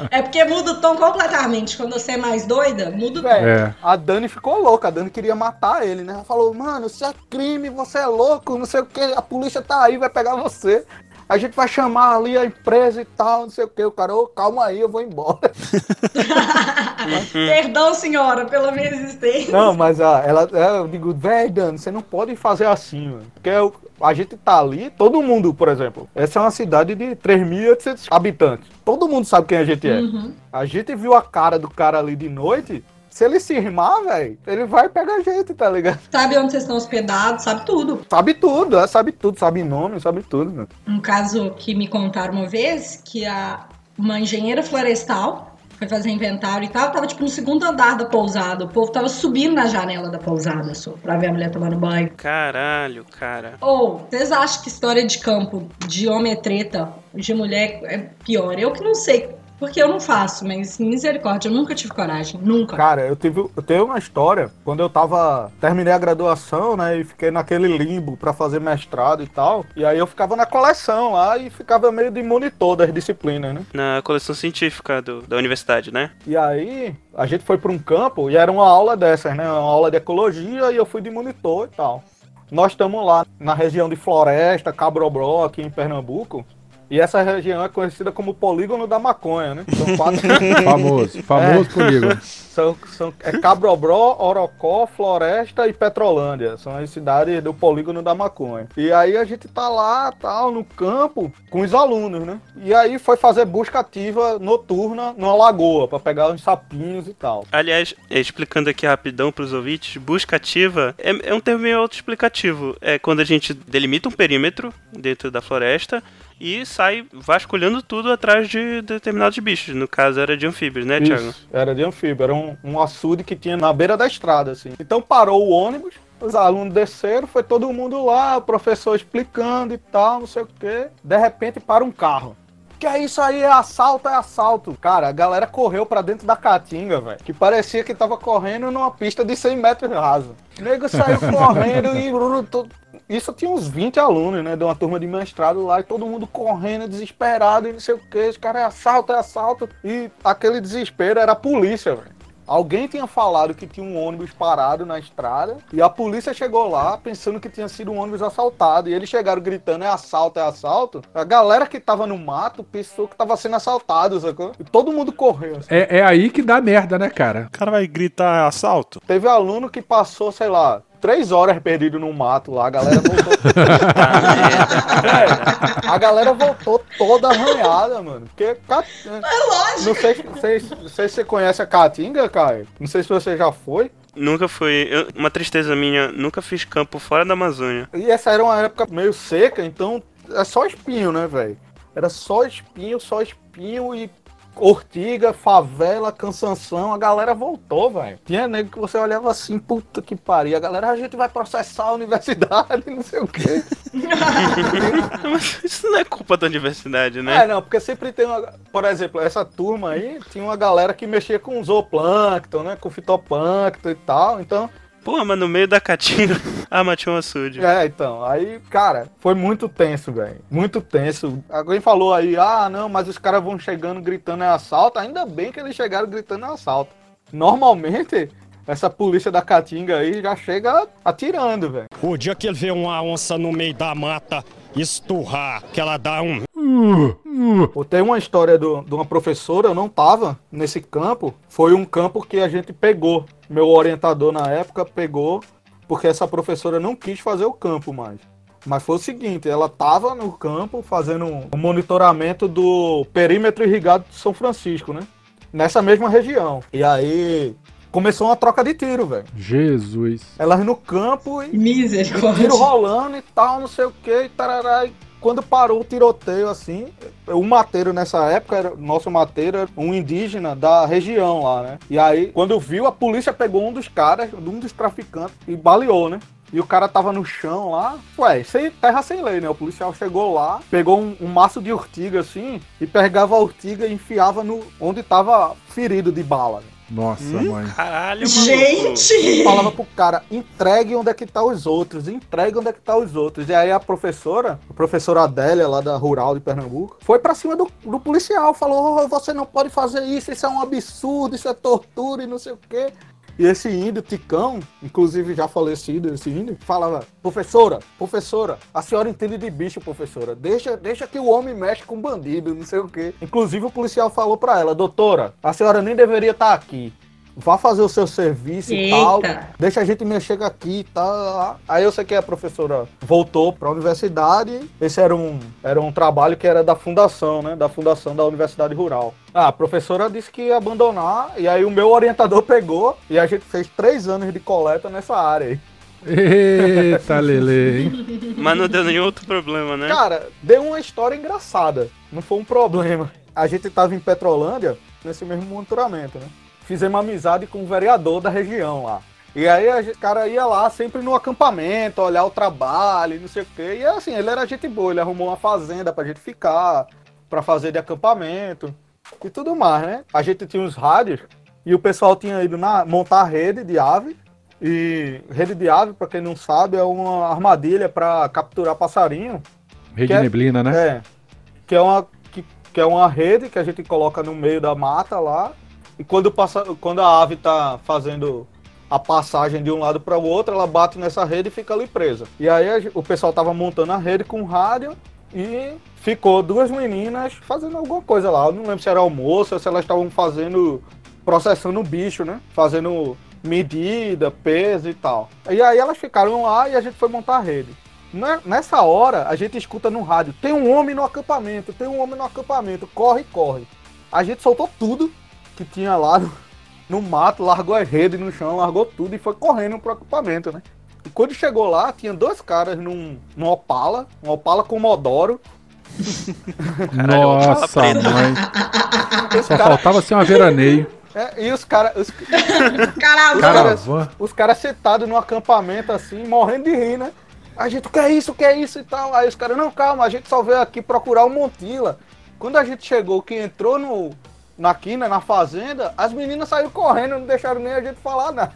É porque muda o tom completamente. Quando você é mais doida, muda o tom. É. a Dani ficou louca, a Dani queria matar ele, né? Ela falou, mano, isso é crime, você é louco, não sei o que, a polícia tá aí, vai pegar você. A gente vai chamar ali a empresa e tal, não sei o que. O cara, ô, calma aí, eu vou embora. Perdão, senhora, pela minha existência. Não, mas ah, ela, é, eu digo, velho, Dani, você não pode fazer assim, mano. Porque eu- a gente tá ali, todo mundo, por exemplo, essa é uma cidade de 3.800 habitantes. Todo mundo sabe quem a gente é. Uhum. A gente viu a cara do cara ali de noite. Se ele se irmar, velho, ele vai pegar a gente, tá ligado? Sabe onde vocês estão hospedados, sabe tudo. Sabe tudo, é, sabe tudo, sabe nome, sabe tudo, mano. Um caso que me contaram uma vez, que a, uma engenheira florestal foi fazer inventário e tal, tava tipo no segundo andar da pousada. O povo tava subindo na janela da pousada só, pra ver a mulher tomando banho. Caralho, cara. Ou, vocês acham que história de campo, de homem é treta, de mulher é pior? Eu que não sei, porque eu não faço, mas misericórdia, eu nunca tive coragem, nunca. Cara, eu tive, eu tenho uma história, quando eu tava, terminei a graduação, né, e fiquei naquele limbo pra fazer mestrado e tal, e aí eu ficava na coleção lá e ficava meio de monitor das disciplinas, né. Na coleção científica do- da universidade, né? E aí, a gente foi para um campo e era uma aula dessas, né? Uma aula de ecologia e eu fui de monitor e tal. Nós estamos lá na região de Floresta, Cabrobró, aqui em Pernambuco. E essa região é conhecida como polígono da maconha, né? São quatro. Famoso, famoso polígono. são, são, é Cabrobró, Orocó, Floresta e Petrolândia. São as cidades do polígono da maconha. E aí a gente tá lá, tal, no campo, com os alunos, né? E aí foi fazer busca ativa noturna numa lagoa, pra pegar uns sapinhos e tal. Aliás, é, explicando aqui rapidão pros ouvintes, busca ativa é, é um termo meio autoexplicativo. É quando a gente delimita um perímetro dentro da floresta e sai vasculhando tudo atrás de determinados bichos. No caso era de anfíbios, né, Thiago? Isso, era de anfíbio, era um, um açude que tinha na beira da estrada, assim. Então parou o ônibus, os alunos desceram, foi todo mundo lá, o professor explicando e tal, não sei o quê. De repente para um carro. Que é isso aí, é assalto, é assalto. Cara, a galera correu pra dentro da caatinga, velho. Que parecia que tava correndo numa pista de 100 metros raso. O nego saiu correndo e... Isso tinha uns 20 alunos, né? De uma turma de mestrado lá, e todo mundo correndo, desesperado, e não sei o que. Os caras é assalto, é assalto. E aquele desespero era a polícia, velho. Alguém tinha falado que tinha um ônibus parado na estrada e a polícia chegou lá pensando que tinha sido um ônibus assaltado. E eles chegaram gritando: é assalto, é assalto. A galera que tava no mato pensou que tava sendo assaltado, sacou? E todo mundo correu. assim. É, é aí que dá merda, né, cara? O cara vai gritar assalto? Teve aluno que passou, sei lá, três horas perdido no mato lá, a galera voltou. É, a galera voltou toda arranhada, mano. Porque. É lógico. Não sei, não sei- não sei se você conhece a Caatinga, Caio. Não sei se você já foi. Nunca foi. eu- uma tristeza minha, nunca fiz campo fora da Amazônia. E essa era uma época meio seca, então é só espinho, né, velho? Era só espinho, só espinho e ortiga, favela, cansanção. A galera voltou, velho. Tinha nego que você olhava assim, puta que pariu. A galera, a gente vai processar a universidade, não sei o quê. Mas isso não é culpa da universidade, né? É, não, porque sempre tem uma. Por exemplo, essa turma aí tinha uma galera que mexia com zooplâncton, né? Com fitoplâncton e tal. Então, Pô, mas no meio da caatinga. ah, mas tinha um açude. É, então, aí, cara, foi muito tenso, velho. Muito tenso. Alguém falou aí, ah, não, mas os caras vão chegando gritando é assalto. Ainda bem que eles chegaram gritando é assalto. Normalmente, essa polícia da Caatinga aí já chega atirando, velho. O dia que ele vê uma onça no meio da mata esturrar, que ela dá um Pô, Tem uma história do- de uma professora, eu não tava nesse campo. Foi um campo que a gente pegou. Meu orientador na época pegou, porque essa professora não quis fazer o campo mais. Mas foi o seguinte, ela tava no campo fazendo um monitoramento do perímetro irrigado de São Francisco, né? Nessa mesma região. E aí começou uma troca de tiro, velho. Jesus. Elas no campo e Misericórdia. tiro rolando e tal, não sei o que, e tarará. E quando parou o tiroteio, assim, o mateiro nessa época, era, nosso mateiro era um indígena da região lá, né? E aí, quando viu, a polícia pegou um dos caras, um dos traficantes, e baleou, né? E o cara tava no chão lá. Ué, sem, terra sem lei, né? O policial chegou lá, pegou um, um maço de urtiga assim, e pegava a urtiga e enfiava no onde tava ferido de bala. né? Nossa, Hum, mãe. Caralho, maluco. Gente! falava pro cara, entregue onde é que tá os outros, entregue onde é que tá os outros. E aí a professora, a professora Adélia, lá da Rural de Pernambuco, foi pra cima do, do policial, falou, "Oh, você não pode fazer isso, isso é um absurdo, isso é tortura e não sei o quê. E esse índio, Ticão, inclusive já falecido esse índio, falava, professora, professora, a senhora entende de bicho, professora, deixa, deixa que o homem mexe com bandido, não sei o quê. Inclusive o policial falou pra ela, doutora, a senhora nem deveria estar aqui. Vá fazer o seu serviço e tal. Eita. Deixa a gente mexer aqui e tal. Aí eu sei que a professora voltou para a universidade. Esse era um, era um trabalho que era da fundação, né? Da fundação da Universidade Rural. Ah, a professora disse que ia abandonar. E aí o meu orientador pegou. E a gente fez três anos de coleta nessa área aí. Eita, Lele, hein? Mas não deu nenhum outro problema, né? Cara, deu uma história engraçada. Não foi um problema. A gente tava em Petrolândia, nesse mesmo monitoramento, né? Fizemos amizade com o vereador da região lá. E aí o cara ia lá sempre no acampamento, olhar o trabalho, não sei o quê. E assim, ele era gente boa, ele arrumou uma fazenda pra gente ficar, pra fazer de acampamento e tudo mais, né? A gente tinha uns rádios e o pessoal tinha ido na, montar rede de ave. E rede de ave, pra quem não sabe, é uma armadilha pra capturar passarinho. Rede é- neblina, né? É. Que é uma que, que é uma rede que a gente coloca no meio da mata lá. E quando passa, quando a ave tá fazendo a passagem de um lado para o outro, ela bate nessa rede e fica ali presa. E aí o pessoal tava montando a rede com rádio e ficou duas meninas fazendo alguma coisa lá. Eu não lembro se era almoço ou se elas estavam fazendo processando o bicho, né? Fazendo medida, peso e tal. E aí elas ficaram lá e a gente foi montar a rede. Ne- Nessa hora, a gente escuta no rádio: tem um homem no acampamento, tem um homem no acampamento, corre, corre. A gente soltou tudo que tinha lá no, no mato, largou a rede no chão, largou tudo e foi correndo pro acampamento, né? E quando chegou lá, tinha dois caras num, num Opala, um Opala Comodoro. Caralho, fala Nossa, mãe. Só cara- faltava ser uma veraneio. é, e os caras os, caras- os caras sentados no acampamento assim, morrendo de rir, né? A gente, o que é isso, o que é isso e tal. Aí os caras, não, calma, a gente só veio aqui procurar o Montila. Quando a gente chegou, que entrou no, na quina, na fazenda, as meninas saíram correndo, não deixaram nem a gente falar nada.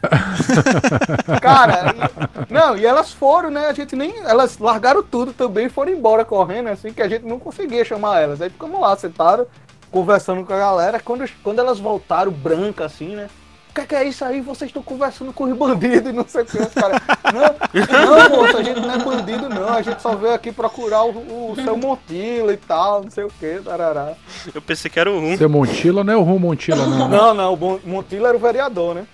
Cara, e- não, e elas foram, né? A gente nem. Elas largaram tudo também e foram embora correndo, assim, que a gente não conseguia chamar elas. Aí ficamos lá, sentaram, conversando com a galera. Quando, quando elas voltaram, branca, assim, né? O que, é que é isso aí? Vocês estão conversando com os bandidos e não sei o que. Os caras, não, não, moça, a gente não é bandido, não. A gente só veio aqui procurar o, o seu Montila e tal, não sei o que, tarará. Eu pensei que era o rum. Seu Montila não é o Rum Montila, não. né? Não, não, o Montila era o vereador, né?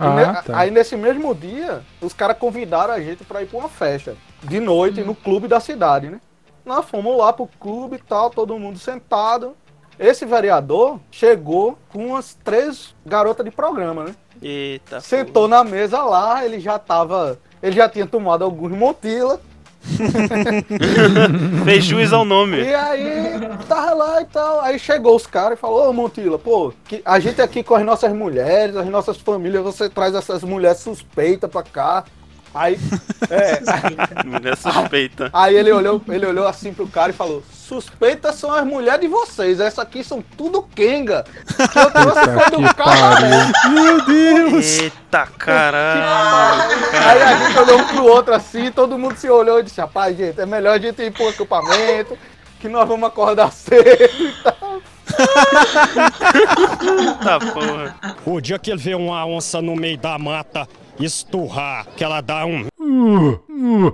Ne- Ah, tá. Aí nesse mesmo dia, os caras convidaram a gente pra ir pra uma festa. De noite, no clube da cidade, né? Nós fomos lá pro clube e tal, todo mundo sentado. Esse vereador chegou com umas três garotas de programa, né? Eita. Sentou na mesa lá, ele já tava. Ele já tinha tomado alguns montila. Fez jus ao nome. E aí, tava lá e tal. Aí chegou os caras e falou, ô Montila, pô, que a gente aqui com as nossas mulheres, as nossas famílias, você traz essas mulheres suspeitas pra cá. Aí, é, Mulher suspeita. aí ele olhou, ele olhou assim pro cara e falou: Suspeitas são as mulheres de vocês, essas aqui são tudo Kenga. Que eu trouxe foi do cabaré. Meu Deus! Eita caralho. Aí a gente olhou um pro outro assim, todo mundo se olhou e disse: Rapaz, gente, é melhor a gente ir pro acampamento, que nós vamos acordar cedo e tal. Eita porra. O dia que ele vê uma onça no meio da mata esturrar, que ela dá um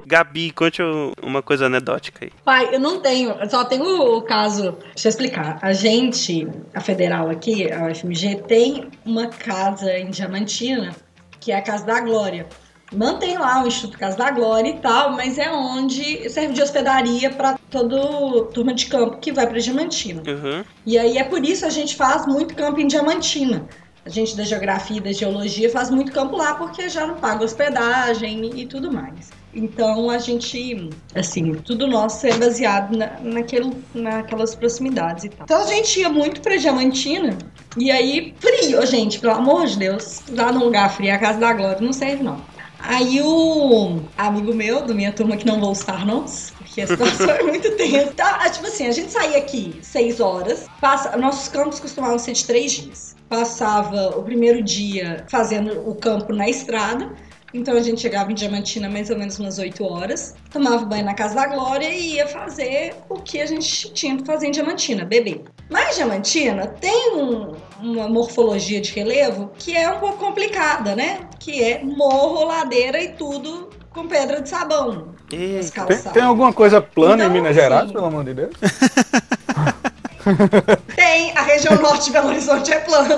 Gabi, conte uma coisa anedótica aí. Pai, eu não tenho, eu só tenho o caso. Deixa eu explicar. A gente, a federal aqui, a UFMG, tem uma casa em Diamantina, que é a Casa da Glória. Mantém lá o Instituto Casa da Glória e tal, mas é onde serve de hospedaria para toda turma de campo que vai para Diamantina. Uhum. E aí é por isso a gente faz muito campo em Diamantina. A gente da geografia e da geologia faz muito campo lá porque já não paga hospedagem e tudo mais. Então a gente, assim, tudo nosso é baseado na, naquele, naquelas proximidades e tal. Então a gente ia muito pra Diamantina e aí, frio, gente, pelo amor de Deus, lá num lugar frio, a casa da Glória não serve não. Aí o amigo meu, da minha turma, que não vou citar nomes, porque a situação é muito tensa. Tá, tipo assim, a gente saía aqui seis horas, passa, nossos campos costumavam ser de três dias. Passava o primeiro dia fazendo o campo na estrada, então a gente chegava em Diamantina mais ou menos umas 8 horas, tomava banho na Casa da Glória e ia fazer o que a gente tinha que fazer em Diamantina, beber. Mas Diamantina tem um- uma morfologia de relevo que é um pouco complicada, né? Que é morro, ladeira e tudo com pedra de sabão. Tem, tem alguma coisa plana Então, em Minas assim, Gerais, pelo amor de Deus? Tem, a região norte de Belo Horizonte é plana.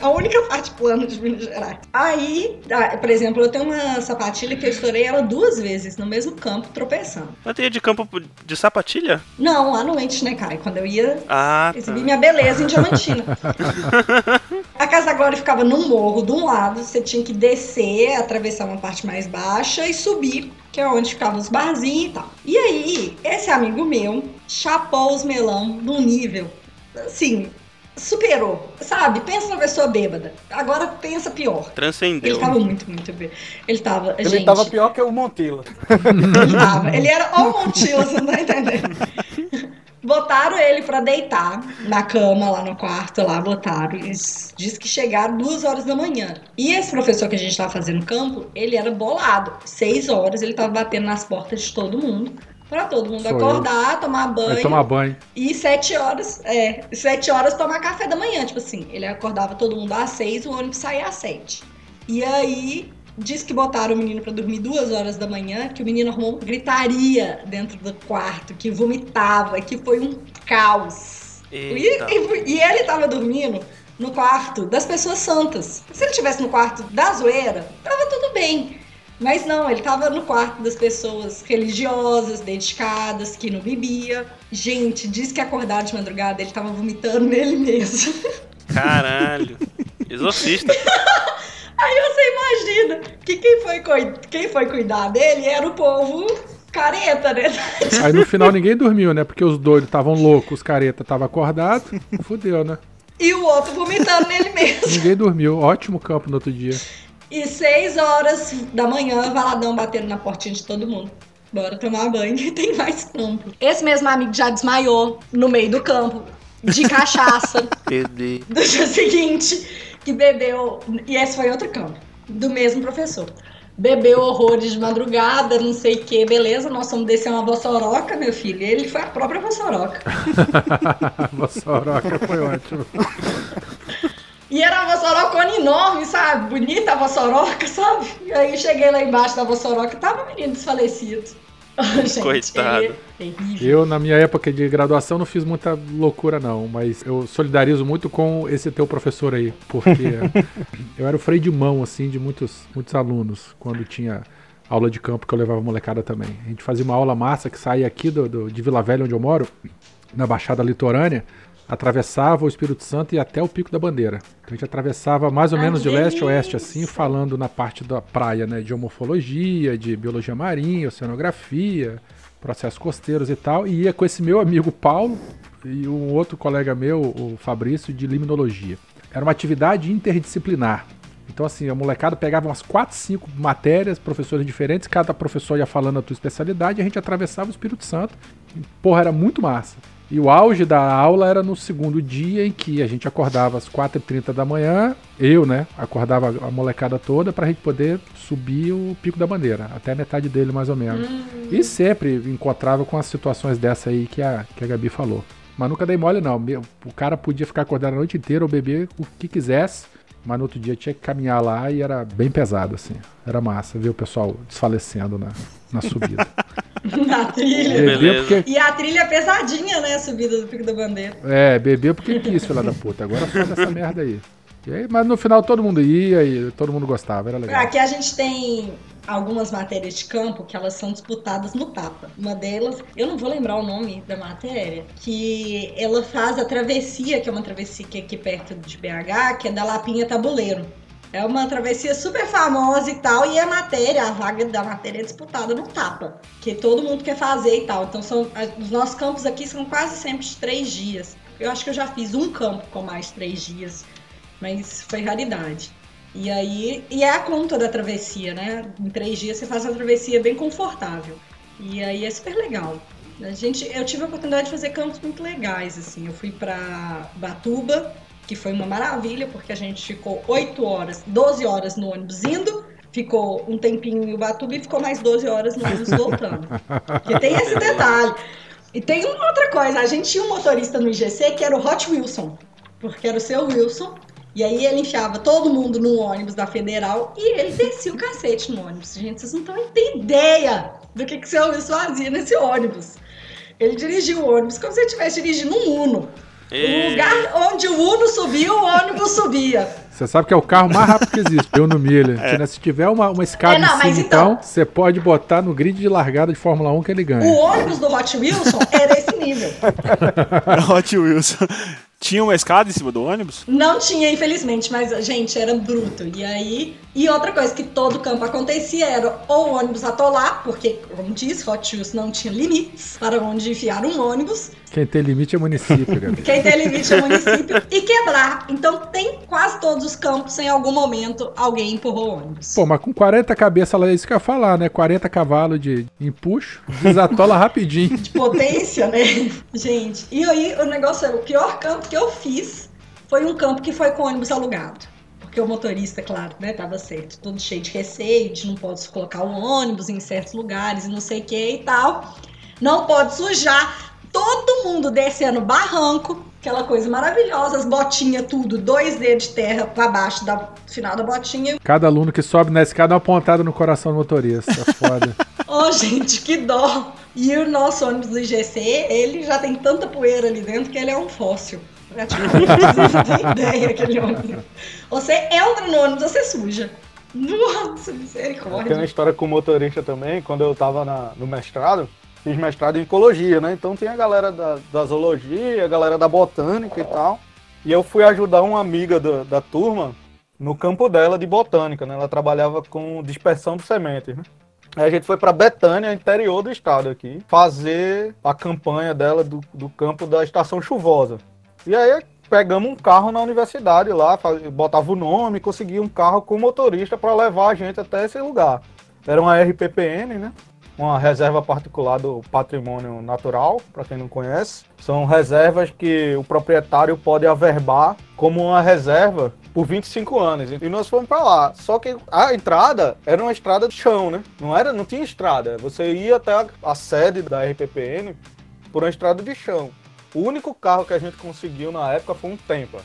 A única parte plana de Minas Gerais. Aí, ah, por exemplo, eu tenho uma sapatilha que eu estourei ela duas vezes no mesmo campo, tropeçando. Mas ia de campo de sapatilha? Não, à noite, né, Caio? Quando eu ia Ah, tá. exibir minha beleza em Diamantina. a Casa da Glória ficava num morro de um lado, você tinha que descer, atravessar uma parte mais baixa e subir, que é onde ficavam os barzinhos e tal. E aí, esse amigo meu chapou os melão num nível, assim, superou, sabe? Pensa numa pessoa bêbada. Agora pensa pior. Ele Transcendeu. tava muito, muito bêbado. Ele tava, Ele gente... tava pior que o Montila. Ele tava. Ele era o Montila, você não tá entendendo. Botaram ele pra deitar na cama, lá no quarto, lá botaram. E diz que chegaram duas horas da manhã. E esse professor que a gente tava fazendo campo, ele era bolado. Seis horas ele tava batendo nas portas de todo mundo. Pra todo mundo Sou acordar, tomar banho. Vai tomar banho. E sete horas, é, sete horas tomar café da manhã. Tipo assim, ele acordava todo mundo às seis, o ônibus saía às sete. E aí, diz que botaram o menino pra dormir duas horas da manhã, que o menino arrumou gritaria dentro do quarto, que vomitava, que foi um caos. E, Eita. e- e ele tava dormindo no quarto das pessoas santas. Se ele tivesse no quarto da zoeira, tava tudo bem. Mas não, ele tava no quarto das pessoas religiosas, dedicadas, que não bebia. Gente, diz que acordar de madrugada ele tava vomitando nele mesmo. Caralho. Exorcista. Aí você imagina que quem foi, quem foi cuidar dele era o povo careta, né? Aí no final ninguém dormiu, né? Porque os doidos estavam loucos, os careta estavam acordados. Fudeu, né? E o outro vomitando nele mesmo. Ninguém dormiu. Ótimo campo no outro dia. E seis horas da manhã, Valadão batendo na portinha de todo mundo. Bora tomar banho que tem mais campo. Esse mesmo amigo já desmaiou no meio do campo, de cachaça, Deus. do dia seguinte, que bebeu. E esse foi outro campo, do mesmo professor. Bebeu horrores de madrugada, não sei o que, beleza. Nós fomos descer uma vossoroca, meu filho. Ele foi a própria vossoroca. Moçoroca foi ótimo. E era uma vossorocona enorme, sabe? Bonita a vossoroca, sabe? E aí cheguei lá embaixo da vossoroca, tava o menino desfalecido. Gente, Coitado. é. Eu, na minha época de graduação, não fiz muita loucura, não. Mas eu solidarizo muito com esse teu professor aí. Porque eu era o freio de mão, assim, de muitos, muitos alunos. Quando tinha aula de campo que eu levava molecada também. A gente fazia uma aula massa que saía aqui do, do- de Vila Velha, onde eu moro, na Baixada Litorânea. Atravessava o Espírito Santo e até o Pico da Bandeira. Então a gente atravessava mais ou menos que de leste a oeste, delícia! assim, falando na parte da praia, né? De homofologia, de biologia marinha, oceanografia, processos costeiros e tal. E ia com esse meu amigo Paulo e um outro colega meu, o Fabrício, de limnologia. Era uma atividade interdisciplinar. Então, assim, a molecada pegava umas 4, 5 matérias, professores diferentes, cada professor ia falando a tua especialidade, e a gente atravessava o Espírito Santo. E, porra, era muito massa. E o auge da aula era no segundo dia, em que a gente acordava às 4h30 da manhã, eu, né, acordava a molecada toda pra gente poder subir o Pico da Bandeira, até a metade dele mais ou menos. E sempre encontrava com as situações dessa aí que a, que a Gabi falou. Mas nunca dei mole, não. O cara podia ficar acordado a noite inteira ou beber o que quisesse, mas no outro dia tinha que caminhar lá e era bem pesado, assim. Era massa ver o pessoal desfalecendo na, na subida. Na trilha. Beleza. porque. E a trilha é pesadinha, né? A subida do Pico da Bandeira. É, beber porque quis, filha da puta. Agora faz essa merda aí. E aí. Mas no final todo mundo ia e todo mundo gostava, era legal. Aqui a gente tem algumas matérias de campo que elas são disputadas no tapa. Uma delas, eu não vou lembrar o nome da matéria, que ela faz a travessia, que é uma travessia que é aqui perto de BH, que é da Lapinha Tabuleiro. É uma travessia super famosa e tal, e a matéria, a vaga da matéria é disputada no tapa, que todo mundo quer fazer e tal. Então são, os nossos campos aqui são quase sempre de três dias. Eu acho que eu já fiz um campo com mais três dias, mas foi raridade. E aí, e é a conta da travessia, né? Em três dias você faz uma travessia bem confortável. E aí é super legal. A gente, eu tive a oportunidade de fazer campos muito legais, assim. Eu fui pra Batuba, que foi uma maravilha, porque a gente ficou 8 horas, 12 horas no ônibus indo, ficou um tempinho em Ubatuba e ficou mais 12 horas no ônibus voltando. Porque tem esse detalhe. E tem uma outra coisa, a gente tinha um motorista no IGC que era o Hot Wilson, porque era o seu Wilson, e aí ele enfiava todo mundo no ônibus da Federal e ele descia o cacete no ônibus. Gente, vocês não estão têm ideia do que, que o seu Wilson fazia nesse ônibus. Ele dirigia o ônibus como se ele estivesse dirigindo um Uno. O E- lugar onde o Uno subia, o ônibus subia. Você sabe que é o carro mais rápido que existe, eu no milha. né, Se tiver uma, uma escada É, não, em cima, então- então, você pode botar no grid de largada de Fórmula 1 que ele O ganha. ônibus do Hot Wilson era esse nível. Hot Wilson. Tinha uma escada em cima do ônibus? Não tinha, infelizmente, mas, gente, era bruto. E aí. E outra coisa que todo campo acontecia era ou o ônibus atolar, porque, como diz, Hot Wheels não tinha limites para onde enfiar um ônibus. Quem tem limite é município, Gabi. Quem tem limite é município. e quebrar. Então tem quase todos os campos, em algum momento, alguém empurrou o ônibus. Pô, mas com 40 cabeças é isso que eu ia falar, né? 40 cavalos de empuxo, desatola rapidinho. de potência, né? Gente, e aí o negócio é, o pior campo que eu fiz foi um campo que foi com ônibus alugado. Porque o motorista, claro, né, tava certo, todo cheio de receio, de não pode colocar o ônibus em certos lugares e não sei o que e tal. Não pode sujar. Todo mundo descendo barranco, aquela coisa maravilhosa, as botinhas tudo, dois dedos de terra pra baixo da final da botinha. Cada aluno que sobe na escada dá uma pontada no coração do motorista. É foda. Oh, gente, que dó! E o nosso ônibus do IGC, ele já tem tanta poeira ali dentro que ele é um fóssil. Vocês não ideia aquele ônibus. Você entra no ônibus, você suja. Nossa, Tem uma misericórdia. história com motorista também, quando eu tava na- no mestrado, fiz mestrado em ecologia, né? Então tem a galera da, da zoologia, a galera da botânica e tal. E eu fui ajudar uma amiga da, da turma no campo dela de botânica, né? Ela trabalhava com dispersão de sementes, né? Aí a gente foi para Betânia, interior do estado aqui, fazer a campanha dela do, do campo da estação chuvosa. E aí pegamos um carro na universidade lá, botava o nome, conseguia um carro com motorista para levar a gente até esse lugar. Era uma RPPN, né? Uma reserva particular do patrimônio natural, para quem não conhece. São reservas que o proprietário pode averbar como uma reserva por 25 anos. E nós fomos para lá. Só que a entrada era uma estrada de chão, né? Não era, não tinha estrada. Você ia até a, a sede da RPPN por uma estrada de chão. O único carro que a gente conseguiu na época foi um Tempa.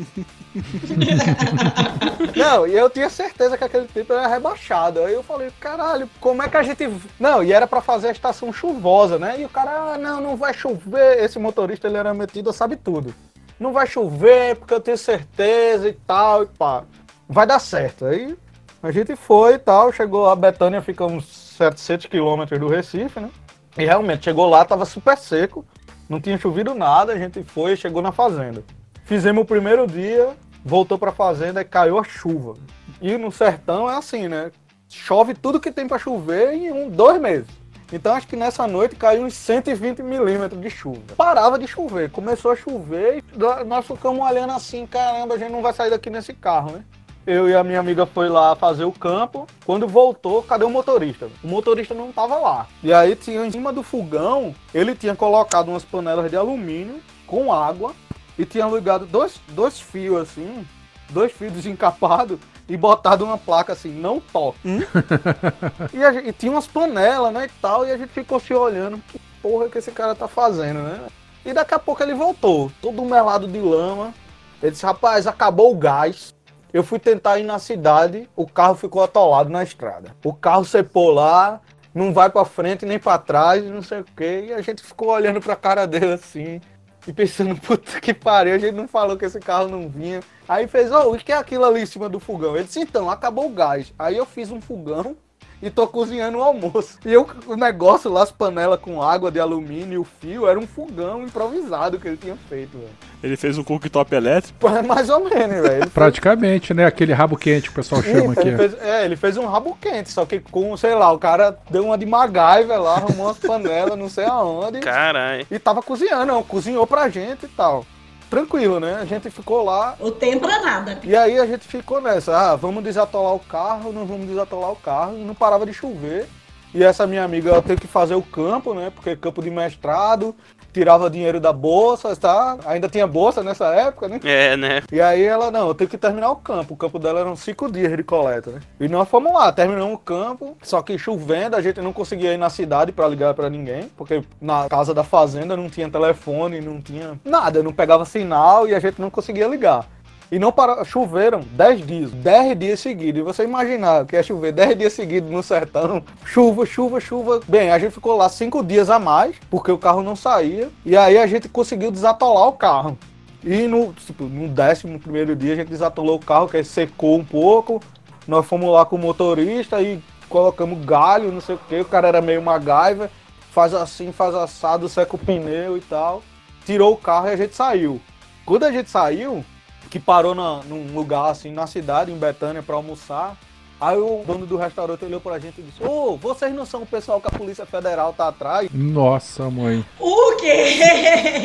Não, e eu tinha certeza que aquele tempo era rebaixado. Aí eu falei, caralho, como é que a gente. Não, e era pra fazer a estação chuvosa, né? E o cara, ah, não, não vai chover. Esse motorista, ele era metido, sabe tudo. Não vai chover, porque eu tenho certeza e tal, e pá. Vai dar certo. Aí a gente foi e tal, chegou a Betânia, fica uns 700 quilômetros do Recife, né? E realmente, chegou lá, tava super seco, não tinha chovido nada, a gente foi, chegou na fazenda. Fizemos o primeiro dia, voltou pra fazenda e caiu a chuva. E no sertão é assim, né? Chove tudo que tem pra chover em um, dois meses. Então acho que nessa noite caiu uns 120 milímetros de chuva. Parava de chover, começou a chover e nós ficamos olhando assim, caramba, a gente não vai sair daqui nesse carro, né? Eu e a minha amiga foi lá fazer o campo. Quando voltou, cadê o motorista? O motorista não estava lá. E aí tinha em cima do fogão, ele tinha colocado umas panelas de alumínio com água e tinha ligado dois, dois fios assim, dois fios desencapados e botado uma placa assim, não toque. e, a e tinha umas panelas, né, e tal, e a gente ficou se olhando, que porra que esse cara tá fazendo, né? E daqui a pouco ele voltou, todo melado de lama. Ele disse, rapaz, acabou o gás. Eu fui tentar ir na cidade, o carro ficou atolado na estrada. O carro cepou lá, não vai pra frente nem pra trás, não sei o quê. E a gente ficou olhando pra cara dele assim e pensando, puta que pariu, a gente não falou que esse carro não vinha. Aí fez, ô, o que é aquilo ali em cima do fogão? Ele disse, então, acabou o gás. Aí eu fiz um fogão e tô cozinhando o almoço. E eu, o negócio lá, as panelas com água de alumínio e o fio, era um fogão improvisado que ele tinha feito, velho. Ele fez um cooktop elétrico. É Mais ou menos, velho. Fez- Praticamente, né? Aquele rabo quente que o pessoal chama Isso, aqui. ele fez, é, ele fez um rabo quente, só que com, sei lá, o cara deu uma de MacGyver lá, arrumou umas panelas, não sei aonde, Caralho. e tava cozinhando, não, cozinhou pra gente e tal. Tranquilo, né? A gente ficou lá, O tempo é nada. e aí a gente ficou nessa, ah, vamos desatolar o carro, não vamos desatolar o carro, e não parava de chover. E essa minha amiga ela teve que fazer o campo, né? Porque campo de mestrado, tirava dinheiro da bolsa, tá? Ainda tinha bolsa nessa época, né? É, né? E aí ela, não, eu tenho que terminar o campo. O campo dela eram cinco dias de coleta, né? E nós fomos lá, terminamos o campo, só que chovendo, a gente não conseguia ir na cidade pra ligar pra ninguém, porque na casa da fazenda não tinha telefone, não tinha nada, não pegava sinal e a gente não conseguia ligar. E não para... choveram 10 dias, 10 dias seguidos. E você imaginar que é chover 10 dias seguidos no sertão, chuva, chuva, chuva. Bem, a gente ficou lá 5 dias a mais, porque o carro não saía. E aí a gente conseguiu desatolar o carro. E no, tipo, no décimo primeiro dia a gente desatolou o carro, que secou um pouco. Nós fomos lá com o motorista e colocamos galho, não sei o que. O cara era meio MacGyver. Faz assim, faz assado, seca o pneu e tal. Tirou o carro e a gente saiu. Quando a gente saiu, que parou na, num lugar assim na cidade, em Betânia, pra almoçar. Aí o dono do restaurante olhou pra gente e disse: Ô, vocês não são o pessoal que a Polícia Federal tá atrás? Nossa, mãe. O quê?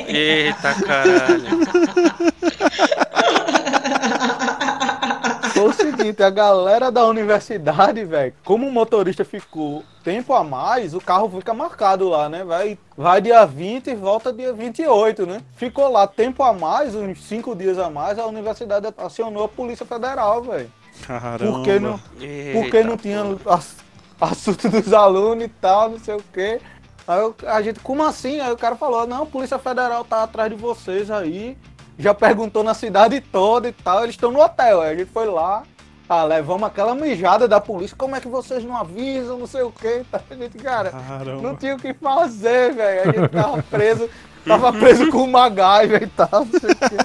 Eita caralho. Seguinte, a galera da universidade, velho, como o motorista ficou tempo a mais, o carro fica marcado lá, né? Vai, vai dia 20 e volta dia 28, né? Ficou lá tempo a mais, uns cinco dias a mais, a universidade acionou a Polícia Federal, velho. Caramba. Porque não, porque não tinha ass- assunto dos alunos e tal, não sei o quê. Aí eu- a gente, como assim? Aí o cara falou, não, a Polícia Federal tá atrás de vocês aí. Já perguntou na cidade toda e tal, eles estão no hotel. Aí a gente foi lá, ah, levamos aquela mijada da polícia, como é que vocês não avisam, não sei o quê. Tá? A gente, cara, Caramba. não tinha o que fazer, velho. A gente tava preso, tava preso com o MacGyver e tal, não sei o quê.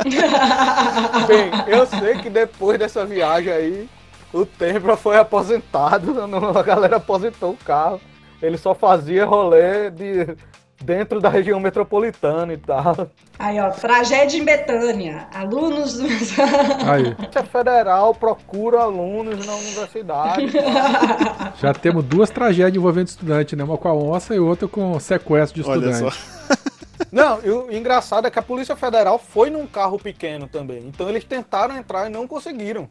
Bem, eu sei que depois dessa viagem aí, o Tempra foi aposentado, a galera aposentou o carro. Ele só fazia rolê de, dentro da região metropolitana e tal. Aí, ó, tragédia em Betânia. Alunos do. Aí, A federal procura alunos na universidade. já temos duas tragédias envolvendo estudante, né? Uma com a onça e outra com sequestro de Olha estudante. só. Não, e o engraçado é que a Polícia Federal foi num carro pequeno também. Então eles tentaram entrar e não conseguiram.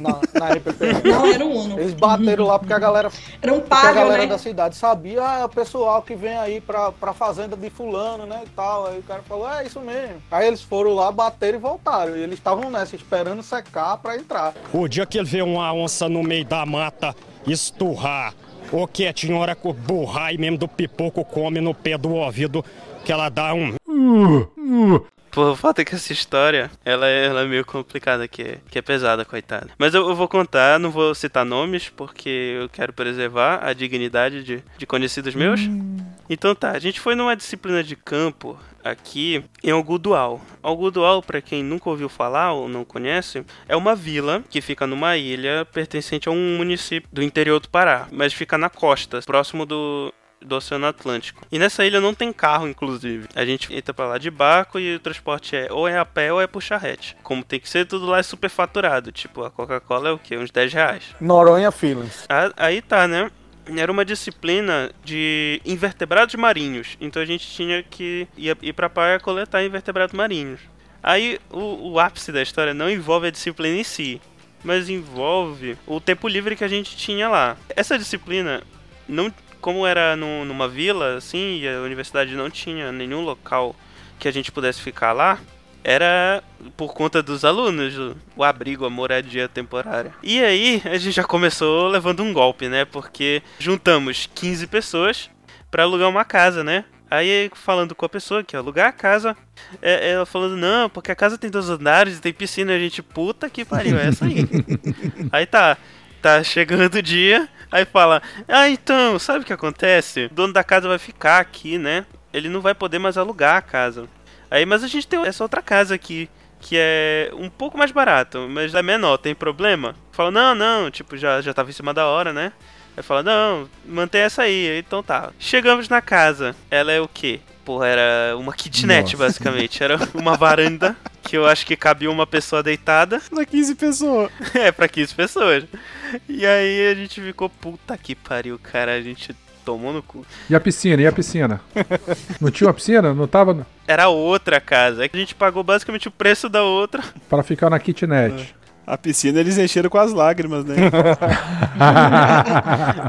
Na, na RPP. Não, era um Uno. Eles bateram lá porque a galera Era um Porque a galera né? da cidade sabia, ah, é o pessoal que vem aí pra, pra fazenda de fulano, né, e tal. Aí o cara falou, é isso mesmo. Aí eles foram lá, bateram e voltaram. E eles estavam nessa, esperando secar pra entrar. O dia que ele vê uma onça no meio da mata esturrar, ou que a senhora com burrai mesmo do pipoco come no pé do ouvido, que ela dá um. Pô, o fato é que essa história, ela é, ela é meio complicada, que é, que é pesada, coitada. Mas eu, eu vou contar, não vou citar nomes, porque eu quero preservar a dignidade de, de conhecidos meus. Então tá, a gente foi numa disciplina de campo aqui em Algodual. Algodual, para quem nunca ouviu falar ou não conhece, é uma vila que fica numa ilha pertencente a um município do interior do Pará, mas fica na costa, próximo do, do Oceano Atlântico. E nessa ilha não tem carro, inclusive. A gente entra pra lá de barco e o transporte é ou é a pé ou é por charrete. Como tem que ser, tudo lá é superfaturado. Tipo, a Coca-Cola é o quê? Uns 10 reais. Noronha Feelings. Aí tá, né? Era uma disciplina de invertebrados marinhos. Então a gente tinha que ir, ir pra praia coletar invertebrados marinhos. Aí o, o ápice da história não envolve a disciplina em si, mas envolve o tempo livre que a gente tinha lá. Essa disciplina, não, como era no- numa vila, assim, e a universidade não tinha nenhum local que a gente pudesse ficar lá, era por conta dos alunos, o- abrigo, a moradia temporária. E aí, a gente já começou levando um golpe, né? Porque juntamos 15 pessoas pra alugar uma casa, né? Aí, falando com a pessoa que ia alugar a casa, é- ela falando, não, porque a casa tem dois andares e tem piscina. E a gente, puta que pariu, é essa aí. aí tá, tá chegando o dia, aí fala, ah, então, sabe o que acontece? O dono da casa vai ficar aqui, né? Ele não vai poder mais alugar a casa. Aí, mas a gente tem essa outra casa aqui, que é um pouco mais barato, mas é menor, tem problema? Fala, não, não, tipo, já, já tava em cima da hora, né? Aí fala, não, mantém essa aí, então tá. Chegamos na casa, ela é o quê? Porra, era uma kitnet, Nossa. basicamente. Era uma varanda que eu acho que cabia uma pessoa deitada. Pra 15 pessoas. É, pra 15 pessoas. E aí a gente ficou, puta que pariu, cara. A gente tomou no cu. E a piscina? E a piscina? Não tinha uma piscina? Não tava Era outra casa. A gente pagou basicamente o preço da outra. para ficar na kitnet? A piscina eles encheram com as lágrimas, né?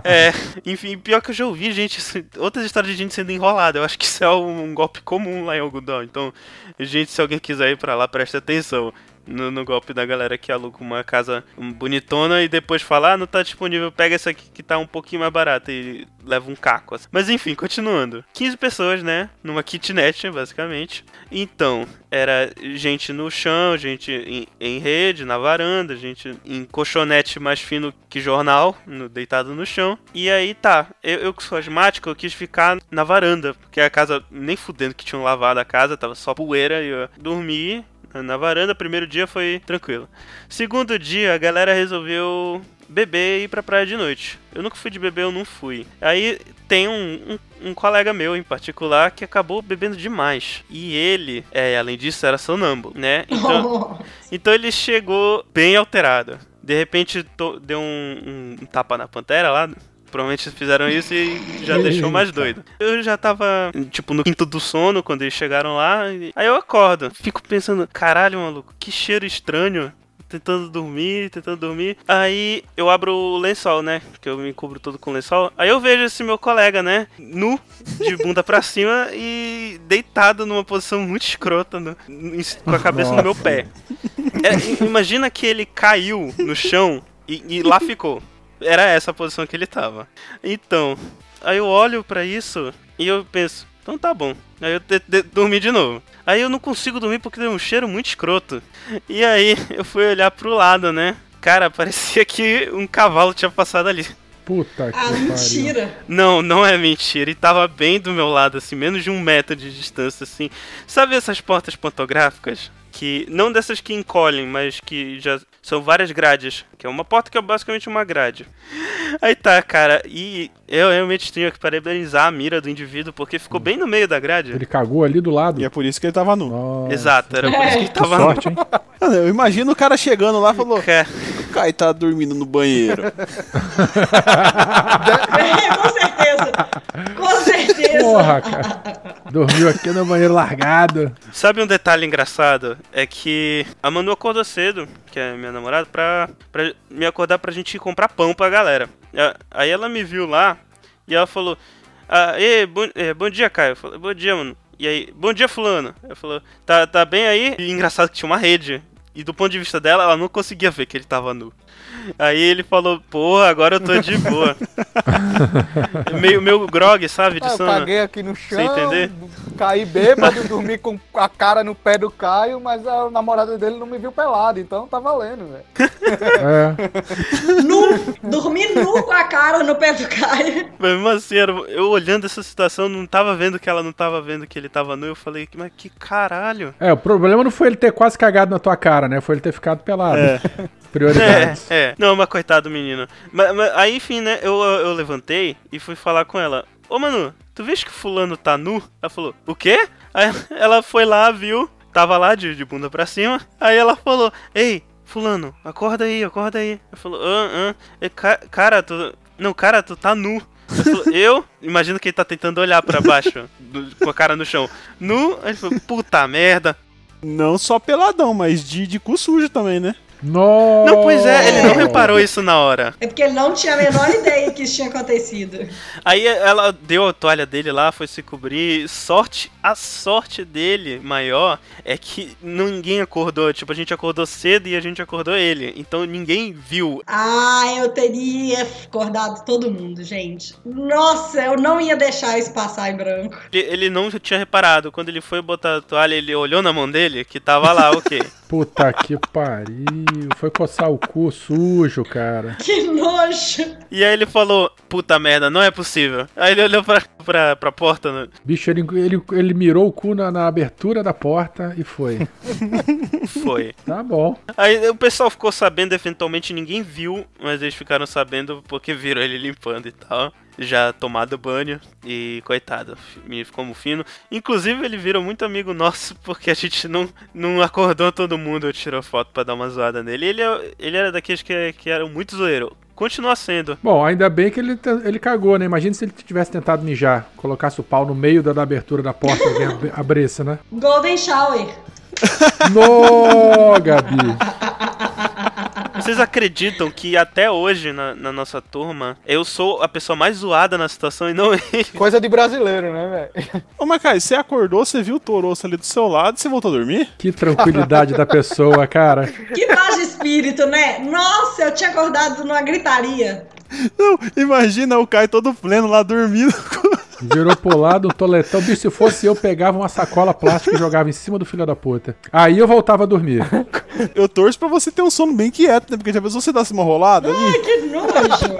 É, enfim, pior que eu já ouvi gente, outras histórias de gente sendo enrolada. Eu acho que isso é um golpe comum lá em Algodão. Então, gente, se alguém quiser ir pra lá, preste atenção. No, no golpe da galera que aluga uma casa bonitona e depois fala, ah, não tá disponível, pega essa aqui que tá um pouquinho mais barata e leva um caco. assim. Mas enfim, continuando. 15 pessoas, né? Numa kitnet, basicamente. Então, era gente no chão, gente em, em rede, na varanda, gente em colchonete mais fino que jornal, no- deitado no chão. E aí tá, eu, eu que sou asmático, eu quis ficar na varanda, porque a casa, nem fudendo que tinham lavado a casa, tava só poeira e eu dormi na varanda. Primeiro dia foi tranquilo. Segundo dia, a galera resolveu beber e ir pra praia de noite. Eu nunca fui de beber, eu não fui. Aí tem um, um, um colega meu em particular que acabou bebendo demais. E ele, é, além disso, era sonâmbulo, né? Então, então ele chegou bem alterado. De repente deu um, um tapa na pantera lá. Provavelmente fizeram isso e já deixou mais doido. Eu já tava, tipo, no quinto do sono quando eles chegaram lá. e- Aí eu acordo. Fico pensando, caralho, maluco, que cheiro estranho. Tentando dormir, tentando dormir. Aí eu abro o lençol, né? Que eu me cubro todo com lençol. Aí eu vejo esse meu colega, né? Nu, de bunda pra cima e deitado numa posição muito escrota, no- com a cabeça no meu pé. É, imagina que ele caiu no chão e, e lá ficou. Era essa a posição que ele tava. Então, aí eu olho pra isso e eu penso, então tá bom. Aí eu te- de- dormi de novo. Aí eu não consigo dormir porque tem um cheiro muito escroto. E aí eu fui olhar pro lado, né? Cara, parecia que um cavalo tinha passado ali. Puta que Ah, pariu. mentira. Não, não é mentira. E tava bem do meu lado, assim, menos de um metro de distância, assim. Sabe essas portas pantográficas? Que. Não dessas que encolhem, mas que já são várias grades. Que é uma porta que é basicamente uma grade. Aí tá, cara. E eu realmente tinha que parabenizar a mira do indivíduo, porque ficou bem no meio da grade. Ele cagou ali do lado. E é por isso que ele tava nu. Nossa, Exato, era por isso que ele que tava sorte, hein? Mano, Eu imagino o cara chegando lá e falou: Cara, o Kai tá dormindo no banheiro. É, com certeza. Com certeza. Porra, cara. Dormiu aqui no banheiro largado. Sabe um detalhe engraçado? É que a Manu acordou cedo, que é minha namorada, pra, pra me acordar pra gente ir comprar pão pra galera. Aí ela me viu lá e ela falou: ah, Ei, bom, eh, bom dia, Caio. Eu falei, bom dia, mano. E aí, bom dia, fulano. Ela falou, tá, tá bem aí? E engraçado que tinha uma rede. E do ponto de vista dela, ela não conseguia ver que ele tava nu. Aí ele falou, porra, agora eu tô de boa. meio, meio grog, sabe, de Ah, eu sono. caguei aqui no chão. entender? caí bêbado, dormi com a cara no pé do Caio, mas a namorada dele não me viu pelado, então tá valendo, velho. É. Nu, dormi nu com a cara no pé do Caio. Mas mesmo assim, eu olhando essa situação, não tava vendo que ela não tava vendo que ele tava nu. Eu falei, mas que caralho. É, o problema não foi ele ter quase cagado na tua cara, né? Foi ele ter ficado pelado. É. Prioridades. É, é. Não, mas coitado do menino. Mas, mas aí, enfim, né, eu, eu levantei e fui falar com ela. Ô, Manu, tu vês que fulano tá nu? Ela falou, o quê? Aí ela foi lá, viu, tava lá de, de bunda pra cima. Aí ela falou, ei, fulano, acorda aí, acorda aí. Eu falou, ah, ah. Ca- cara, tu... Não, cara, tu tá nu. Eu, eu? Imagino que ele tá tentando olhar pra baixo, do- com a cara no chão. Nu? Aí ele falou, puta merda. Não só peladão, mas de, de cu sujo também, né? Nossa! Não, pois é, ele não reparou isso na hora. É porque ele não tinha a menor ideia que isso tinha acontecido. Aí ela deu a toalha dele lá, foi se cobrir. Sorte, a sorte dele maior é que ninguém acordou. Tipo, a gente acordou cedo e a gente acordou ele. Então ninguém viu. Ah, eu teria acordado todo mundo, gente. Nossa, eu não ia deixar isso passar em branco. Ele, ele não tinha reparado. Quando ele foi botar a toalha, ele olhou na mão dele, que tava lá, ok. Puta que pariu. Foi coçar o cu sujo, cara. Que nojo. E aí ele falou, puta merda, não é possível. Aí ele olhou pra, pra, pra porta, né? Bicho, ele, ele, ele mirou o cu na, na abertura da porta e foi. Foi. Tá bom. Aí o pessoal ficou sabendo, eventualmente ninguém viu, mas eles ficaram sabendo porque viram ele limpando e tal. Já tomado banho e coitado, me ficou como fino. Inclusive ele virou muito amigo nosso porque a gente não, não acordou todo mundo, eu tirou foto pra dar uma zoada nele. Ele, é- ele era daqueles que, que eram muito zoeiro. Continua sendo. Bom, ainda bem que ele, ele cagou, né? Imagina se ele tivesse tentado mijar, colocasse o pau no meio da, da abertura da porta e ab- abrisse, né? Golden Shower. No, Gabi. Vocês acreditam que até hoje na, na nossa turma eu sou a pessoa mais zoada na situação e não ele? Coisa de brasileiro, né, velho? Ô, Macai, você acordou, você viu o toroço ali do seu lado e você voltou a dormir? Que tranquilidade da pessoa, cara. Que paz de espírito, né? Nossa, eu tinha acordado numa gritaria. Não, imagina o Caio todo pleno lá dormindo. Virou pro lado, um toletão. Bicho, se fosse eu, pegava uma sacola plástica e jogava em cima do filho da puta. Aí eu voltava a dormir. Eu torço pra você ter um sono bem quieto, né? Porque já pensou você dar uma rolada ali? Que nojo.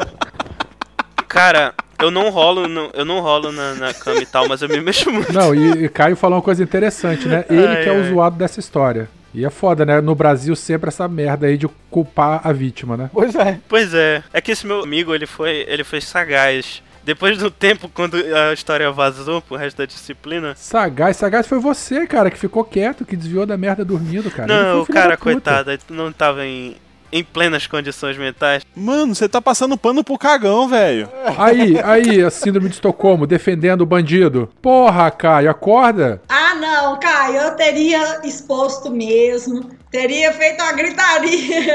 Cara, eu não rolo, no- eu não rolo na, na cama e tal, mas eu me mexo muito. Não, e, e Caio falou uma coisa interessante, né? Ele Ai, que é o ai. zoado dessa história. E é foda, né? No Brasil sempre essa merda aí de culpar a vítima, né? Pois é. Pois é, é que esse meu amigo, ele foi, ele foi sagaz. Depois do tempo, quando a história vazou pro resto da disciplina. Sagaz, sagaz foi você, cara, que ficou quieto, que desviou da merda dormindo, cara. Não, o cara, coitado, não tava em, em plenas condições mentais. Mano, você tá passando pano pro cagão, velho. Aí, aí, a síndrome de Estocolmo, defendendo o bandido. Porra, Caio, acorda. Ah, não, Caio, eu teria exposto mesmo. Teria feito uma gritaria.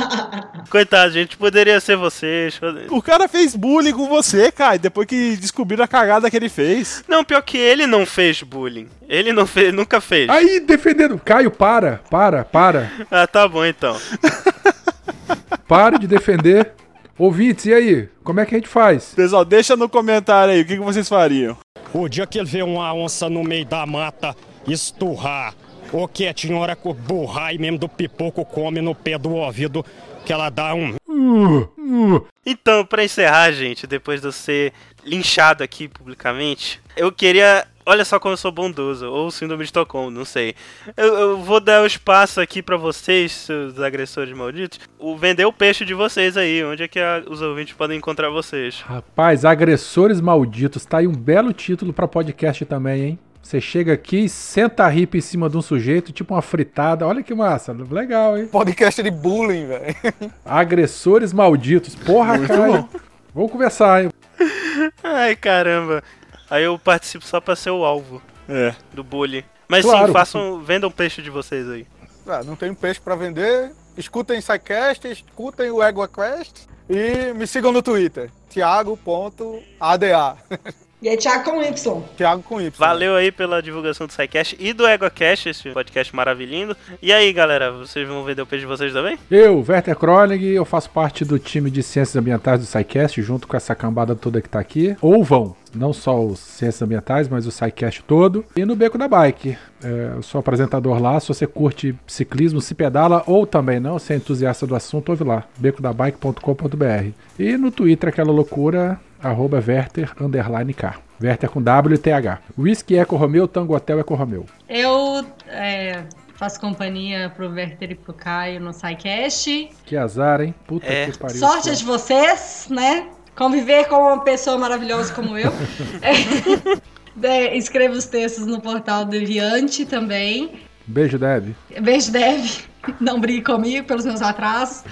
Coitado, gente, poderia ser vocês. pode- O cara fez bullying com você, Caio, depois que descobriram a cagada que ele fez. Não, pior que ele não fez bullying. Ele não fez, nunca fez. Aí, defendendo. Caio, para, para, para. Ah, tá bom então. Para de defender. Ouvintes, e aí? Como é que a gente faz? Pessoal, deixa no comentário aí o que, que vocês fariam. O dia que ele vê uma onça no meio da mata esturrar, ou que a senhora com burrar e mesmo do pipoco come no pé do ouvido, que ela dá um Então, pra encerrar, gente, depois de eu ser linchado aqui publicamente, eu queria. Olha só como eu sou bondoso, ou síndrome de Estocolmo, não sei. Eu, eu vou dar o espaço aqui pra vocês, seus agressores malditos, o vender o peixe de vocês aí. Onde é que a- os ouvintes podem encontrar vocês? Rapaz, agressores malditos, tá aí um belo título pra podcast também, hein? Você chega aqui, senta a ripa em cima de um sujeito, tipo uma fritada. Olha que massa, legal, hein? Podcast de bullying, velho. Agressores malditos. Porra, cara. Vamos conversar, hein? Ai, caramba. Aí eu participo só pra ser o alvo É. do bullying. Mas Claro. sim, façam, vendam peixe de vocês aí. Ah, não tenho peixe pra vender. Escutem o SciCast, escutem o EguaQuest e me sigam no Twitter. Thiago.ada. E é Thiago com Y. Thiago com Y. Valeu aí pela divulgação do SciCast e do EgoCast, esse podcast maravilhoso. E aí, galera, vocês vão vender o peixe de vocês também? Eu, Werther Kronig, eu faço parte do time de Ciências Ambientais do SciCast, junto com essa cambada toda que tá aqui. Ou vão. não só os Ciências Ambientais, mas o SciCast todo. E no Beco da Bike. É, eu sou apresentador lá. Se você curte ciclismo, se pedala ou também não, se é entusiasta do assunto, ouve lá. becodabike.com.br. E no Twitter, aquela loucura, arroba Werther, underline K. Werther com W e TH. Whisky Eco Romeu, Tango Hotel Eco Romeu. Eu é, faço companhia pro Werther e pro Caio no SciCast. Que azar, hein? Puta É. que pariu. Sorte de vocês, né? Conviver com uma pessoa maravilhosa como eu. É, é, escrevo os textos no portal Deviante também. Beijo, Deb. Beijo, Dev. Não brigue comigo pelos meus atrasos.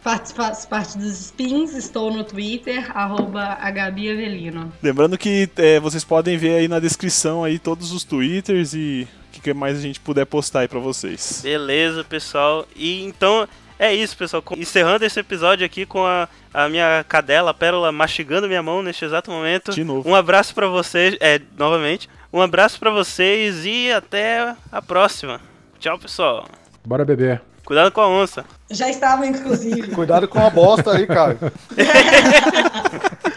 Faço, parte dos spins, estou no Twitter, arroba Gabi Avelino. Lembrando que é, vocês podem ver aí na descrição aí todos os twitters e o que que mais a gente puder postar aí pra vocês. Beleza, pessoal. E então é isso, pessoal. Encerrando esse episódio aqui com a, a minha cadela, a Pérola, mastigando minha mão neste exato momento. De novo. Um abraço pra vocês, é, novamente. Um abraço pra vocês e até a próxima. Tchau, pessoal. Bora beber. Cuidado com a onça. Já estava, inclusive. Cuidado com a bosta aí, cara.